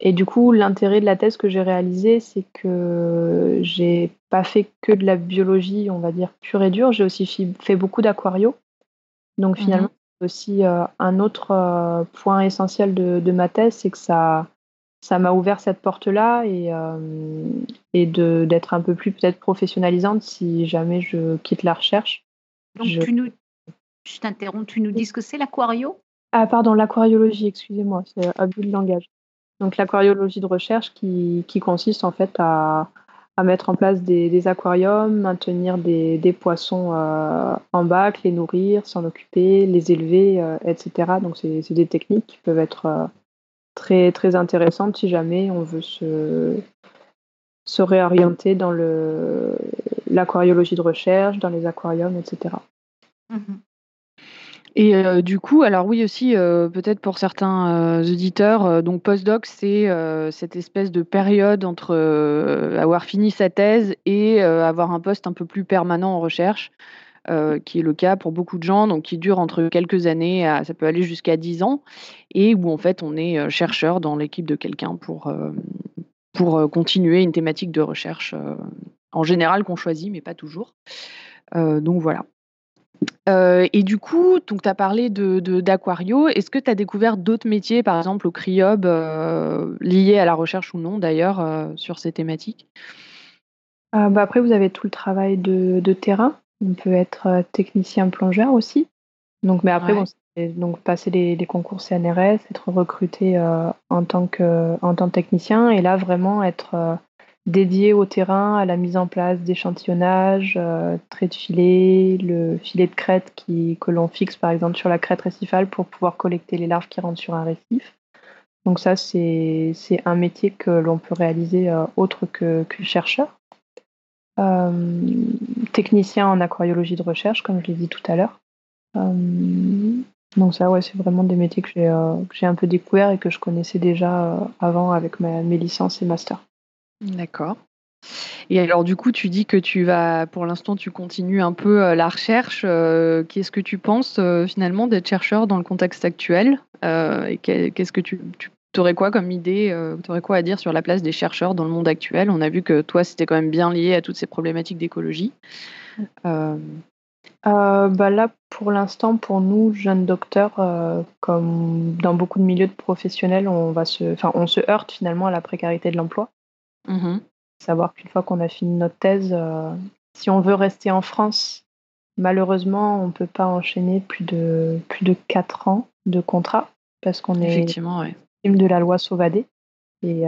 et du coup, l'intérêt de la thèse que j'ai réalisée, c'est que j'ai pas fait que de la biologie, on va dire, pure et dure. J'ai aussi fait beaucoup d'aquario. Donc finalement, aussi euh, un autre euh, point essentiel de, ma thèse, c'est que ça ça m'a ouvert cette porte-là et, euh, et d'être un peu plus peut-être professionnalisante si jamais je quitte la recherche. Donc je... tu nous, je t'interromps, tu nous dis ce que c'est l'aquario? Ah pardon, l'aquariologie, excusez-moi, c'est abus de langage. Donc l'aquariologie de recherche qui, qui, consiste en fait à, à mettre en place des, aquariums, maintenir des, poissons euh, en bac, les nourrir, s'en occuper, les élever, euh, etc. Donc c'est des techniques qui peuvent être euh, très très intéressantes si jamais on veut se, se réorienter dans l'aquariologie de recherche, dans les aquariums, etc. Et euh, du coup, alors oui aussi, euh, peut-être pour certains euh, auditeurs, donc postdoc, c'est cette espèce de période entre avoir fini sa thèse et avoir un poste un peu plus permanent en recherche, qui est le cas pour beaucoup de gens, donc qui dure entre quelques années, ça peut aller jusqu'à 10 ans, et où en fait on est chercheur dans l'équipe de quelqu'un pour, pour continuer une thématique de recherche, en général qu'on choisit, mais pas toujours. donc voilà. Euh, et du coup, tu as parlé de d'aquario. Est-ce que tu as découvert d'autres métiers, par exemple au CRIOB, euh, liés à la recherche ou non d'ailleurs, euh, sur ces thématiques? Bah, après vous avez tout le travail de terrain. On peut être, technicien plongeur aussi. Donc mais après bon, donc passer les concours CNRS, être recruté, en tant que en tant que technicien et là vraiment être, dédié au terrain, à la mise en place d'échantillonnage, euh, de filet, le filet de crête qui, que l'on fixe par exemple sur la crête récifale pour pouvoir collecter les larves qui rentrent sur un récif. Donc ça, c'est un métier que l'on peut réaliser euh, autre que, chercheur. Euh, technicien en aquariologie de recherche, comme je l'ai dit tout à l'heure. donc ça, ouais, c'est vraiment des métiers que j'ai un peu découvert et que je connaissais déjà avant avec mes licences et masters. D'accord. Et alors du coup, tu dis que tu vas pour l'instant, tu continues un peu, euh, la recherche, euh, qu'est-ce que tu penses, euh, finalement d'être chercheur dans le contexte actuel? et qu'est-ce que tu tu aurais quoi comme idée, tu aurais quoi à dire sur la place des chercheurs dans le monde actuel? On a vu que toi, c'était quand même bien lié à toutes ces problématiques d'écologie. bah, là, pour l'instant, pour nous, jeunes docteurs, comme dans beaucoup de milieux de professionnels, on va se on se heurte finalement à la précarité de l'emploi. Mmh Savoir qu'une fois qu'on a fini notre thèse, euh, si on veut rester en France, malheureusement, on ne peut pas enchaîner plus de, plus de 4 ans de contrat parce qu'on est Effectivement, de la loi Sauvadet. Et,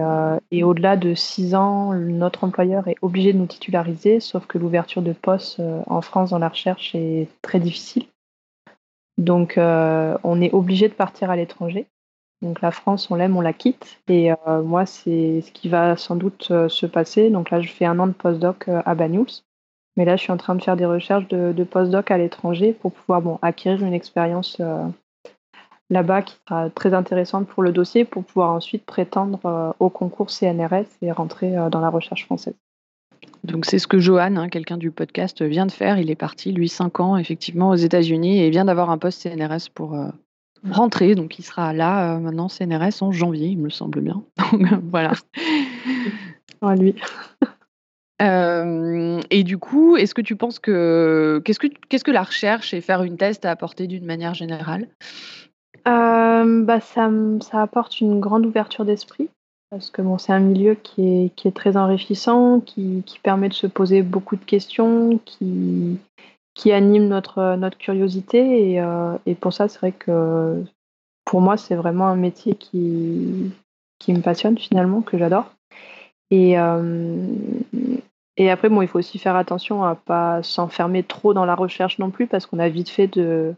et au-delà de six ans, notre employeur est obligé de nous titulariser, sauf que l'ouverture de postes en France dans la recherche est très difficile. Donc, on est obligé de partir à l'étranger. Donc la France, on l'aime, on la quitte. Et euh, moi, c'est ce qui va sans doute euh, se passer. Donc là, je fais un an de postdoc euh, à Banyuls. Mais là, je suis en train de faire des recherches de, postdoc à l'étranger pour pouvoir bon, acquérir une expérience là-bas qui sera très intéressante pour le dossier pour pouvoir ensuite prétendre au concours CNRS et rentrer dans la recherche française. Donc c'est ce que Johan, hein, quelqu'un du podcast, vient de faire. Il est parti, lui, cinq ans, effectivement, aux États-Unis et vient d'avoir un poste CNRS pour, rentrée, donc il sera là euh, maintenant CNRS en janvier, il me semble bien. Donc voilà. lui. Euh, et du coup, est-ce que tu penses que qu'est-ce que qu'est-ce que la recherche et faire une thèse a apporté d'une manière générale? Euh, bah ça, ça apporte une grande ouverture d'esprit parce que bon, c'est un milieu qui est, qui est très enrichissant, qui, qui, permet de se poser beaucoup de questions, qui, qui anime notre, notre curiosité. Et, euh, et pour ça, c'est vrai que pour moi, c'est vraiment un métier qui, qui me passionne finalement, que j'adore. Et, euh, et après, bon, il faut aussi faire attention à pas s'enfermer trop dans la recherche non plus, parce qu'on a vite fait de,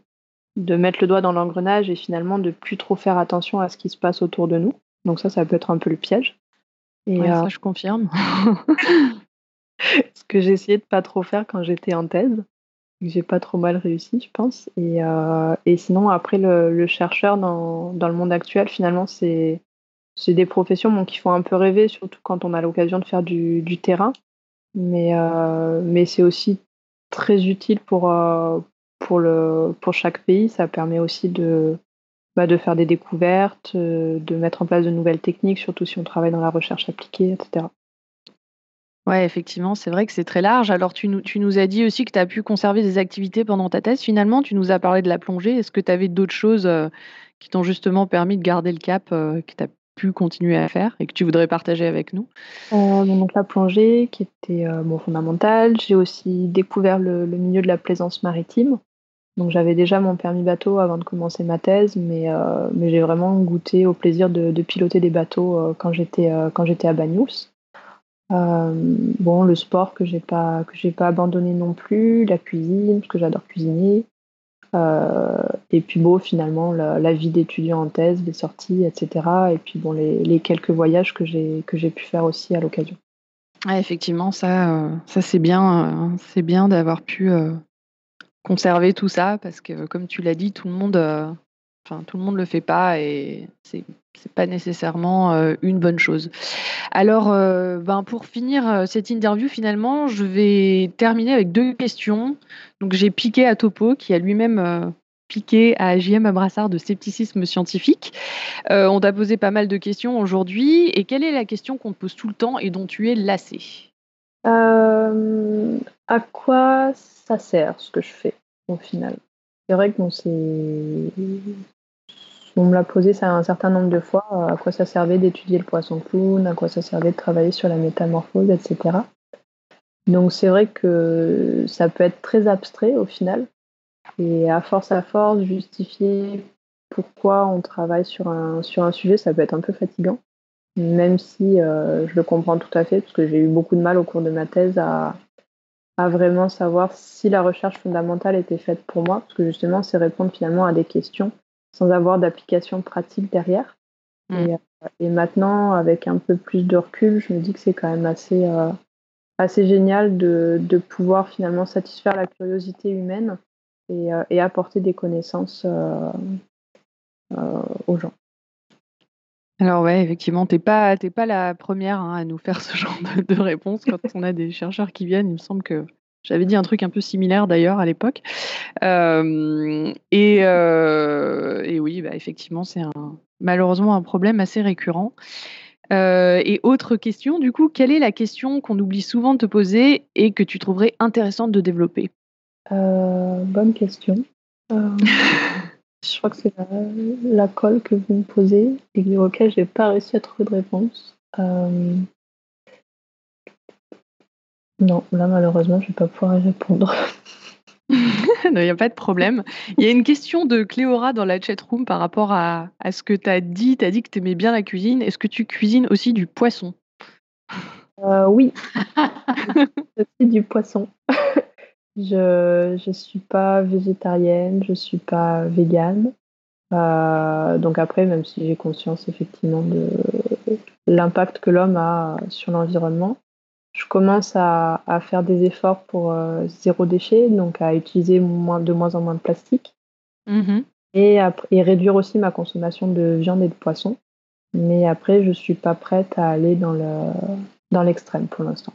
de mettre le doigt dans l'engrenage et finalement de plus trop faire attention à ce qui se passe autour de nous. Donc ça, ça peut être un peu le piège. Et ça, euh, je confirme. ce que j'ai essayé de pas trop faire quand j'étais en thèse j'ai pas trop mal réussi, je pense. Et, euh, et sinon, après, le, le chercheur dans, dans, le monde actuel, finalement, c'est des professions bon, qui font un peu rêver, surtout quand on a l'occasion de faire du, du terrain. Mais, euh, mais c'est aussi très utile pour, euh, pour, le, pour chaque pays. Ça permet aussi de, bah, de faire des découvertes, de mettre en place de nouvelles techniques, surtout si on travaille dans la recherche appliquée, etc. Ouais, effectivement, c'est vrai que c'est très large. Alors, tu nous, as dit aussi que tu as pu conserver des activités pendant ta thèse. Finalement, tu nous as parlé de la plongée. Est-ce que tu avais d'autres choses euh, qui t'ont justement permis de garder le cap, euh, que tu as pu continuer à faire et que tu voudrais partager avec nous? Euh, Donc, la plongée qui était bon, fondamentale. J'ai aussi découvert le, milieu de la plaisance maritime. Donc, j'avais déjà mon permis bateau avant de commencer ma thèse, mais, j'ai vraiment goûté au plaisir de, de piloter des bateaux quand j'étais quand j'étais à Bagnous. Euh, bon, le sport que j'ai pas que j'ai pas abandonné non plus, la cuisine parce que j'adore cuisiner. Euh, et puis bon, finalement, la, vie d'étudiant en thèse, les sorties, etc. Et puis bon, les, quelques voyages que j'ai que j'ai pu faire aussi à l'occasion. Ouais, effectivement, ça, euh, ça c'est bien, c'est bien d'avoir pu conserver tout ça parce que, comme tu l'as dit, tout le monde Tout le monde ne le fait pas et c'est n'est pas nécessairement euh, une bonne chose. Alors, euh, ben pour finir euh, cette interview, finalement, je vais terminer avec deux questions. Donc, j'ai piqué à Topo, qui a lui-même piqué à JM Abrassard de scepticisme scientifique. on t'a posé pas mal de questions aujourd'hui. Et quelle est la question qu'on te pose tout le temps et dont tu es lassé? À quoi ça sert ce que je fais au final? C'est vrai que bon, c'est on me l'a posé un certain nombre de fois, euh, à quoi ça servait d'étudier le poisson clown, à quoi ça servait de travailler sur la métamorphose, etc. Donc c'est vrai que ça peut être très abstrait au final. Et à force à force, justifier pourquoi on travaille sur un, sur un sujet, ça peut être un peu fatigant. Même si euh, je le comprends tout à fait, parce que j'ai eu beaucoup de mal au cours de ma thèse à, à vraiment savoir si la recherche fondamentale était faite pour moi, parce que justement, c'est répondre finalement à des questions sans avoir d'application pratique derrière. Mm. Euh, et, maintenant, avec un peu plus de recul, je me dis que c'est quand même assez, euh, assez génial de, de, pouvoir finalement satisfaire la curiosité humaine et, euh, et apporter des connaissances aux gens. Alors ouais, effectivement, t'es pas t'es pas la première hein, à nous faire ce genre de, de réponse quand on a des chercheurs qui viennent. Il me semble que j'avais dit un truc un peu similaire d'ailleurs à l'époque. Euh, et, euh, et, oui, bah, effectivement, c'est malheureusement un problème assez récurrent. Euh, et autre question, du coup, quelle est la question qu'on oublie souvent de te poser et que tu trouverais intéressante de développer? Bonne question. je crois que c'est la, colle que vous me posez et auquel je n'ai pas réussi à trouver de réponse. Non, là malheureusement, je vais pas pouvoir y répondre. il n'y a pas de problème. Il y a une question de Cléora dans la chatroom par rapport à, à ce que tu as dit. Tu as dit que tu aimais bien la cuisine. Est-ce que tu cuisines aussi du poisson? Euh, Oui, aussi du poisson. je ne suis pas végétarienne, je ne suis pas végane. Euh, donc après, même si j'ai conscience effectivement de l'impact que l'homme a sur l'environnement, je commence à, faire des efforts pour euh, zéro déchet, donc à utiliser moins, de moins en moins de plastique mmh et, et, réduire aussi ma consommation de viande et de poisson. Mais après, je suis pas prête à aller dans le dans l'extrême pour l'instant.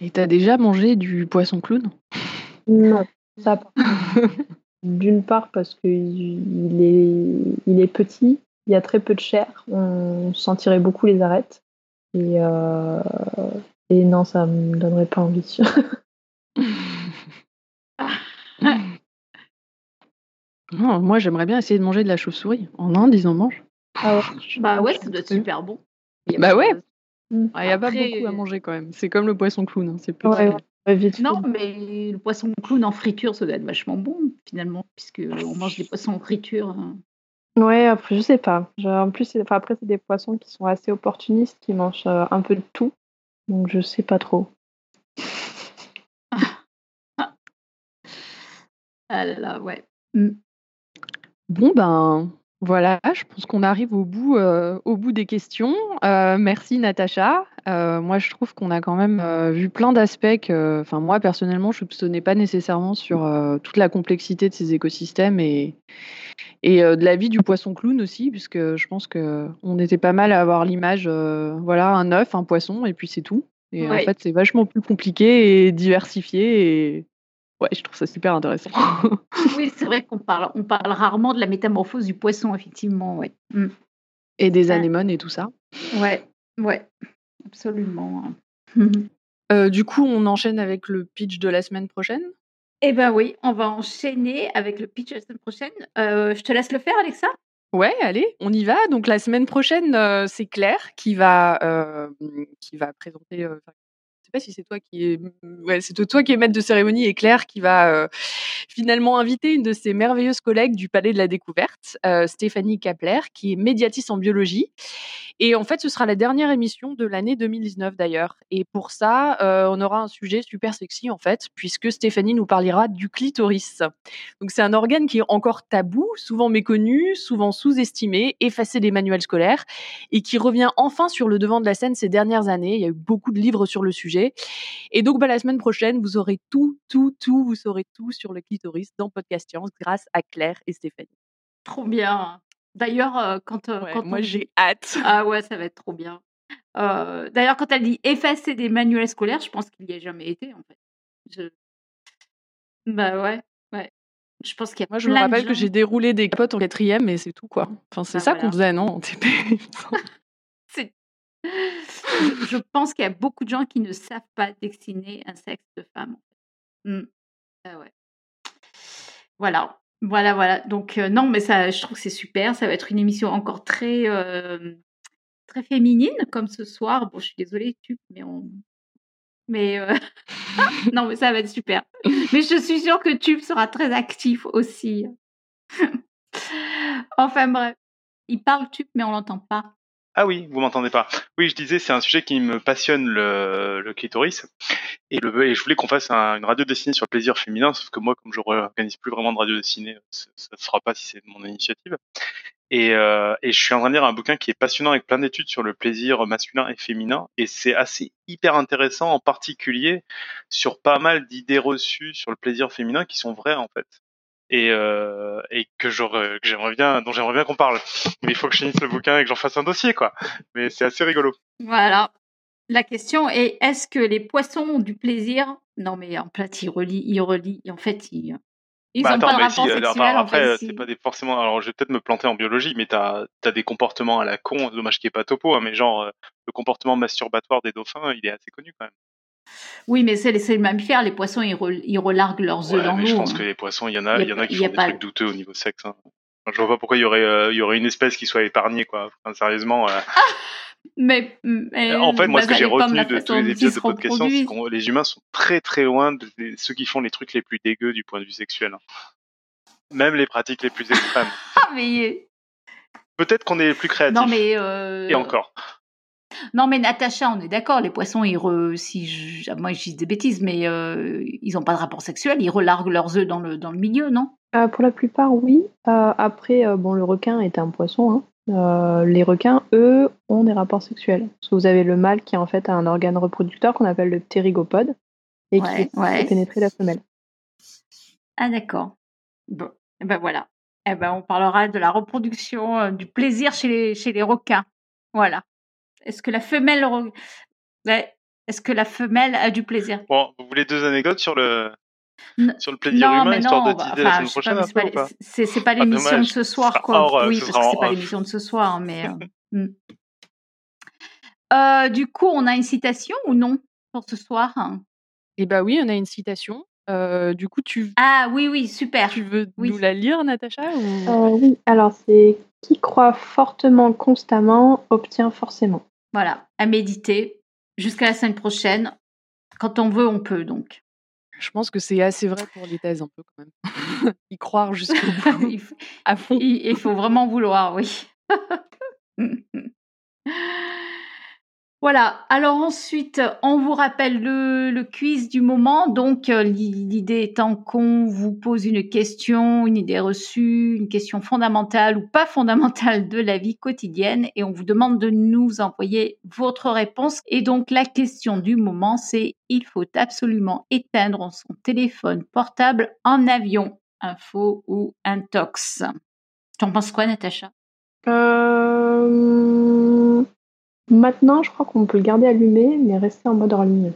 Et tu as déjà mangé du poisson clown? Non, ça D'une part parce qu'il est, il est petit, il y a très peu de chair, on sentirait beaucoup les arêtes. Et, euh, et non, ça me donnerait pas envie. non, moi, j'aimerais bien essayer de manger de la chauve-souris. En Inde, ils en mangent. Ah bah ouais, ça doit être super bon. Bah ouais. Il n'y a pas beaucoup à manger quand même. C'est comme le poisson clown. Hein. C'est Non, mais le poisson clown en friture, ça doit être vachement bon finalement, puisque on mange des poissons en friture. Hein. Ouais, après, je sais pas. en plus, après, c'est des poissons qui sont assez opportunistes, qui mangent euh, un peu de tout. Donc je sais pas trop. ah là là, ouais. Bon ben voilà, je pense qu'on arrive au bout, euh, au bout des questions. Euh, merci Natacha. Euh, moi, je trouve qu'on a quand même vu plein d'aspects que, enfin moi personnellement, je ne soupçonnais pas nécessairement sur toute la complexité de ces écosystèmes et, et de la vie du poisson clown aussi, puisque je pense qu'on était pas mal à avoir l'image, voilà, un œuf, un poisson, et puis c'est tout. Et en fait, c'est vachement plus compliqué et diversifié. Et ouais, je trouve ça super intéressant. oui, c'est vrai qu'on parle, on parle rarement de la métamorphose du poisson, effectivement. Ouais. Mmh. Et des anémones et tout ça. Ouais, ouais, absolument. Euh, du coup, on enchaîne avec le pitch de la semaine prochaine? Eh ben oui, on va enchaîner avec le pitch de la semaine prochaine. Euh, je te laisse le faire, Alexa? Ouais, allez, on y va. Donc la semaine prochaine, euh, c'est Claire qui va, qui va présenter, pas si c'est toi qui est, ouais, c'est toi qui est maître de cérémonie et Claire qui va euh, finalement inviter une de ses merveilleuses collègues du Palais de la Découverte, euh, Stéphanie Kapler, qui est médiatiste en biologie. Et en fait, ce sera la dernière émission de l'année 2019 d'ailleurs. Et pour ça, euh, on aura un sujet super sexy en fait, puisque Stéphanie nous parlera du clitoris. Donc c'est un organe qui est encore tabou, souvent méconnu, souvent sous-estimé, effacé des manuels scolaires, et qui revient enfin sur le devant de la scène ces dernières années. Il y a eu beaucoup de livres sur le sujet. Et donc, bah, la semaine prochaine, vous aurez tout, tout, tout, vous saurez tout sur le clitoris dans Podcast Science grâce à Claire et Stéphanie. Trop bien. D'ailleurs, quand, quand moi j'ai hâte. Ah ouais, ça va être trop bien. Euh, d'ailleurs, quand elle dit effacer des manuels scolaires, je pense qu'il n'y a jamais été en fait. Je... Bah ouais, ouais. Je pense qu'il y a Moi, je me rappelle que j'ai déroulé des capotes en quatrième, mais c'est tout quoi. Enfin, c'est bah ça qu'on faisait, non en TP je, pense qu'il y a beaucoup de gens qui ne savent pas dessiner un sexe de femme. Mmh. Ah ouais. Voilà. Voilà, voilà. Donc, euh, non, mais ça, je trouve que c'est super. Ça va être une émission encore très, euh, très féminine, comme ce soir. Bon, je suis désolée, tu, mais on. Mais euh, non, mais ça va être super. Mais je suis sûre que Tube sera très actif aussi. enfin bref, il parle Tube, mais on l'entend pas. Ah oui, vous m'entendez pas. Oui, je disais, c'est un sujet qui me passionne, le, le clitoris. Et, le, et je voulais qu'on fasse une radio dessinée sur le plaisir féminin, sauf que moi, comme je n'organise plus vraiment de radio dessinée, ça ne se fera pas si c'est mon initiative. Et, euh, et, je suis en train de lire un bouquin qui est passionnant avec plein d'études sur le plaisir masculin et féminin. Et c'est assez hyper intéressant, en particulier sur pas mal d'idées reçues sur le plaisir féminin qui sont vraies, en fait et, euh, et que j'aimerais bien, dont j'aimerais bien qu'on parle. Mais il faut que je finisse le bouquin et que j'en fasse un dossier, quoi. Mais c'est assez rigolo. Voilà. La question est est-ce que les poissons ont du plaisir? Non, mais en fait, ils relient, ils relient. En fait, ils. Ils bah, ont pas de rapport sexuel, après, c'est pas des, forcément. Alors, je vais peut-être me planter en biologie, mais t'as as des comportements à la con. Dommage qu'il n'y ait pas topo, hein, mais genre euh, le comportement masturbatoire des dauphins, il est assez connu quand même. Oui, mais c'est le mammifères. Les poissons, ils, relarguent leurs œufs dans l'eau. Je pense hein. que les poissons, il y en a, il y, en a qui font des trucs douteux au niveau sexe. Hein. Je vois pas pourquoi il y aurait, euh, il y aurait une espèce qui soit épargnée, quoi. Enfin, sérieusement. euh, Mais, mais en fait, moi, ce que basé j'ai retenu de tous les épisodes de podcast c'est que les humains sont très très loin de ceux qui font les trucs les plus dégueux du point de vue sexuel. hein. Même les pratiques les plus extrêmes. Ah, mais Peut-être qu'on est les plus créatifs. non, mais euh, Et encore. Non, mais Natacha, on est d'accord, les poissons, ils re- si je- moi je dis des bêtises, mais euh, ils n'ont pas de rapport sexuel, ils relarguent leurs œufs dans le, dans le milieu, non? Euh, pour la plupart, oui. Euh, après, bon, le requin est un poisson. hein. Les requins, eux, ont des rapports sexuels. Parce que vous avez le mâle qui, en fait, a un organe reproducteur qu'on appelle le pterygopode et Ouais, qui ouais. peut pénétrer la femelle. Ah, d'accord. Bon, eh ben voilà. Eh ben, on parlera de la reproduction, du plaisir chez les, chez les requins. Voilà. Est-ce que la femelle. Est-ce que la femelle a du plaisir? Bon, vous voulez deux anecdotes sur le, N- sur le plaisir Non, humain, mais histoire non, de bah, teaser la enfin, semaine je sais prochaine pas, un mais peu c'est ou pas, pas? c'est- c'est pas Ah, l'émission de ce soir, quoi. hors, oui, ce parce que c'est pas l'émission de ce soir, mais. euh, hmm. Euh, du coup, on a une citation ou non pour ce soir? Et bah oui, on a une citation. Euh, du coup, tu, Ah oui, oui, super. tu veux Oui. nous la lire, Natacha ou... Euh, oui, alors c'est qui croit fortement constamment obtient forcément. Voilà, à méditer jusqu'à la semaine prochaine. Quand on veut, on peut donc. Je pense que c'est assez vrai pour les thèses un peu quand même. y croire jusqu'au bout, il, faut, à fond. il- il faut vraiment vouloir, oui. Voilà, alors ensuite, on vous rappelle le, quiz du moment. Donc, euh, l'i- l'idée étant qu'on vous pose une question, une idée reçue, une question fondamentale ou pas fondamentale de la vie quotidienne et on vous demande de nous envoyer votre réponse. Et donc, la question du moment, c'est il faut absolument éteindre son téléphone portable en avion. Info ou intox. T'en penses quoi, Natacha? Euh, Maintenant, je crois qu'on peut le garder allumé, mais rester en mode hors ligne.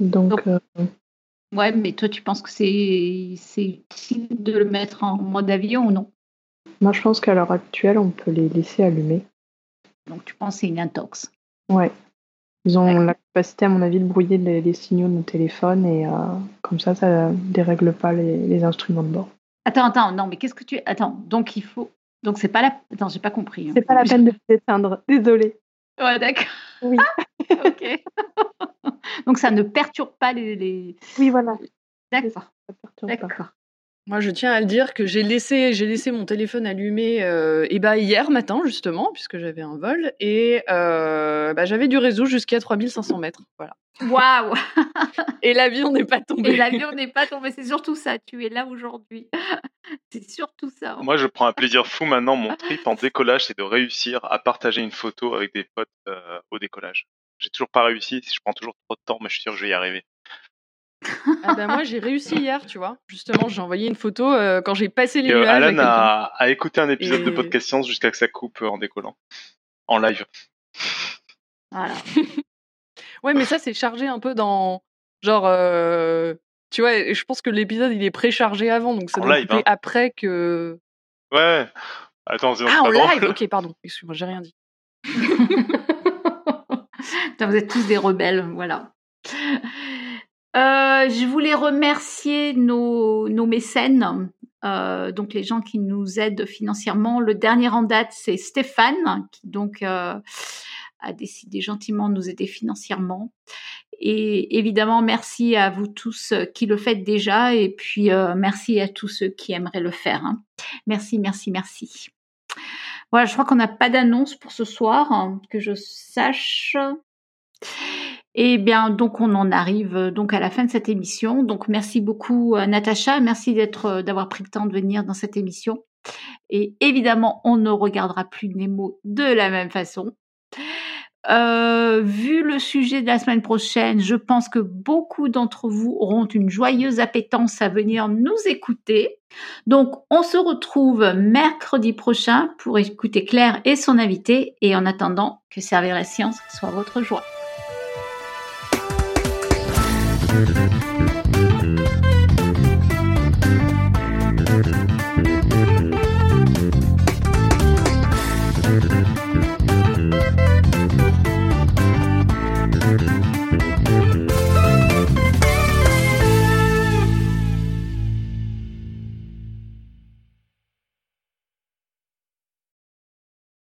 Donc, Donc- euh, Ouais, mais toi, tu penses que c'est c'est utile de le mettre en mode avion ou non? Moi, je pense qu'à l'heure actuelle, on peut les laisser allumés. Donc, tu penses que c'est une intox? Ouais. Ils ont la capacité, à mon avis, de brouiller les, les signaux de nos téléphones et euh, comme ça, ça dérègle pas les, les instruments de bord. Attends, attends, non, mais qu'est-ce que tu. Attends, donc il faut. Donc, c'est pas la. Attends, j'ai pas compris. hein. C'est pas la peine de les éteindre. Désolée. Ouais, d'accord. Oui. ok. donc, ça ne perturbe pas les. les- Oui, voilà. D'accord, d'accord. Moi, je tiens à le dire que j'ai laissé, j'ai laissé mon téléphone allumé euh, et bah, hier matin, justement, puisque j'avais un vol, et euh, bah, j'avais du réseau jusqu'à 3500 mètres. Voilà. Waouh Et l'avion n'est pas tombé. Et l'avion n'est pas tombé, c'est surtout ça. Tu es là aujourd'hui. c'est surtout ça. hein. Moi, je prends un plaisir fou maintenant. Mon trip en décollage, c'est de réussir à partager une photo avec des potes euh, au décollage. J'ai toujours pas réussi. Je prends toujours trop de temps, mais je suis sûr que je vais y arriver. Ah bah, moi, j'ai réussi hier, tu vois. Justement, j'ai envoyé une photo euh, quand j'ai passé les Et, euh, nuages. Alan a, a écouté un épisode de podcast science jusqu'à que ça coupe euh, en décollant, en live. Voilà. Ouais, mais ça, c'est chargé un peu dans. Genre. euh, Tu vois, je pense que l'épisode, il est préchargé avant, donc ça En doit live, couper hein. après que. Ouais. Attends, c'est Ah, en drôle. live Ok, pardon. Excuse-moi, j'ai rien dit. Putain, vous êtes tous des rebelles, voilà. Euh, je voulais remercier nos, mécènes, euh, donc les gens qui nous aident financièrement. Le dernier en date, c'est Stéphane, qui donc euh, a décidé gentiment de nous aider financièrement. Et évidemment, merci à vous tous qui le faites déjà, et puis merci à tous ceux qui aimeraient le faire. hein. Merci, merci, merci. Voilà, je crois qu'on n'a pas d'annonce pour ce soir, hein, que je sache. Et bien, donc on en arrive euh, donc à la fin de cette émission. Donc merci beaucoup euh, Natacha, merci euh, d'avoir pris le temps de venir dans cette émission. Et évidemment, on ne regardera plus Nemo de la même façon. Vu le sujet de la semaine prochaine, je pense que beaucoup d'entre vous auront une joyeuse appétence à venir nous écouter. Donc, on se retrouve mercredi prochain pour écouter Claire et son invité. Et en attendant, que servir la science soit votre joie. Mm-hmm.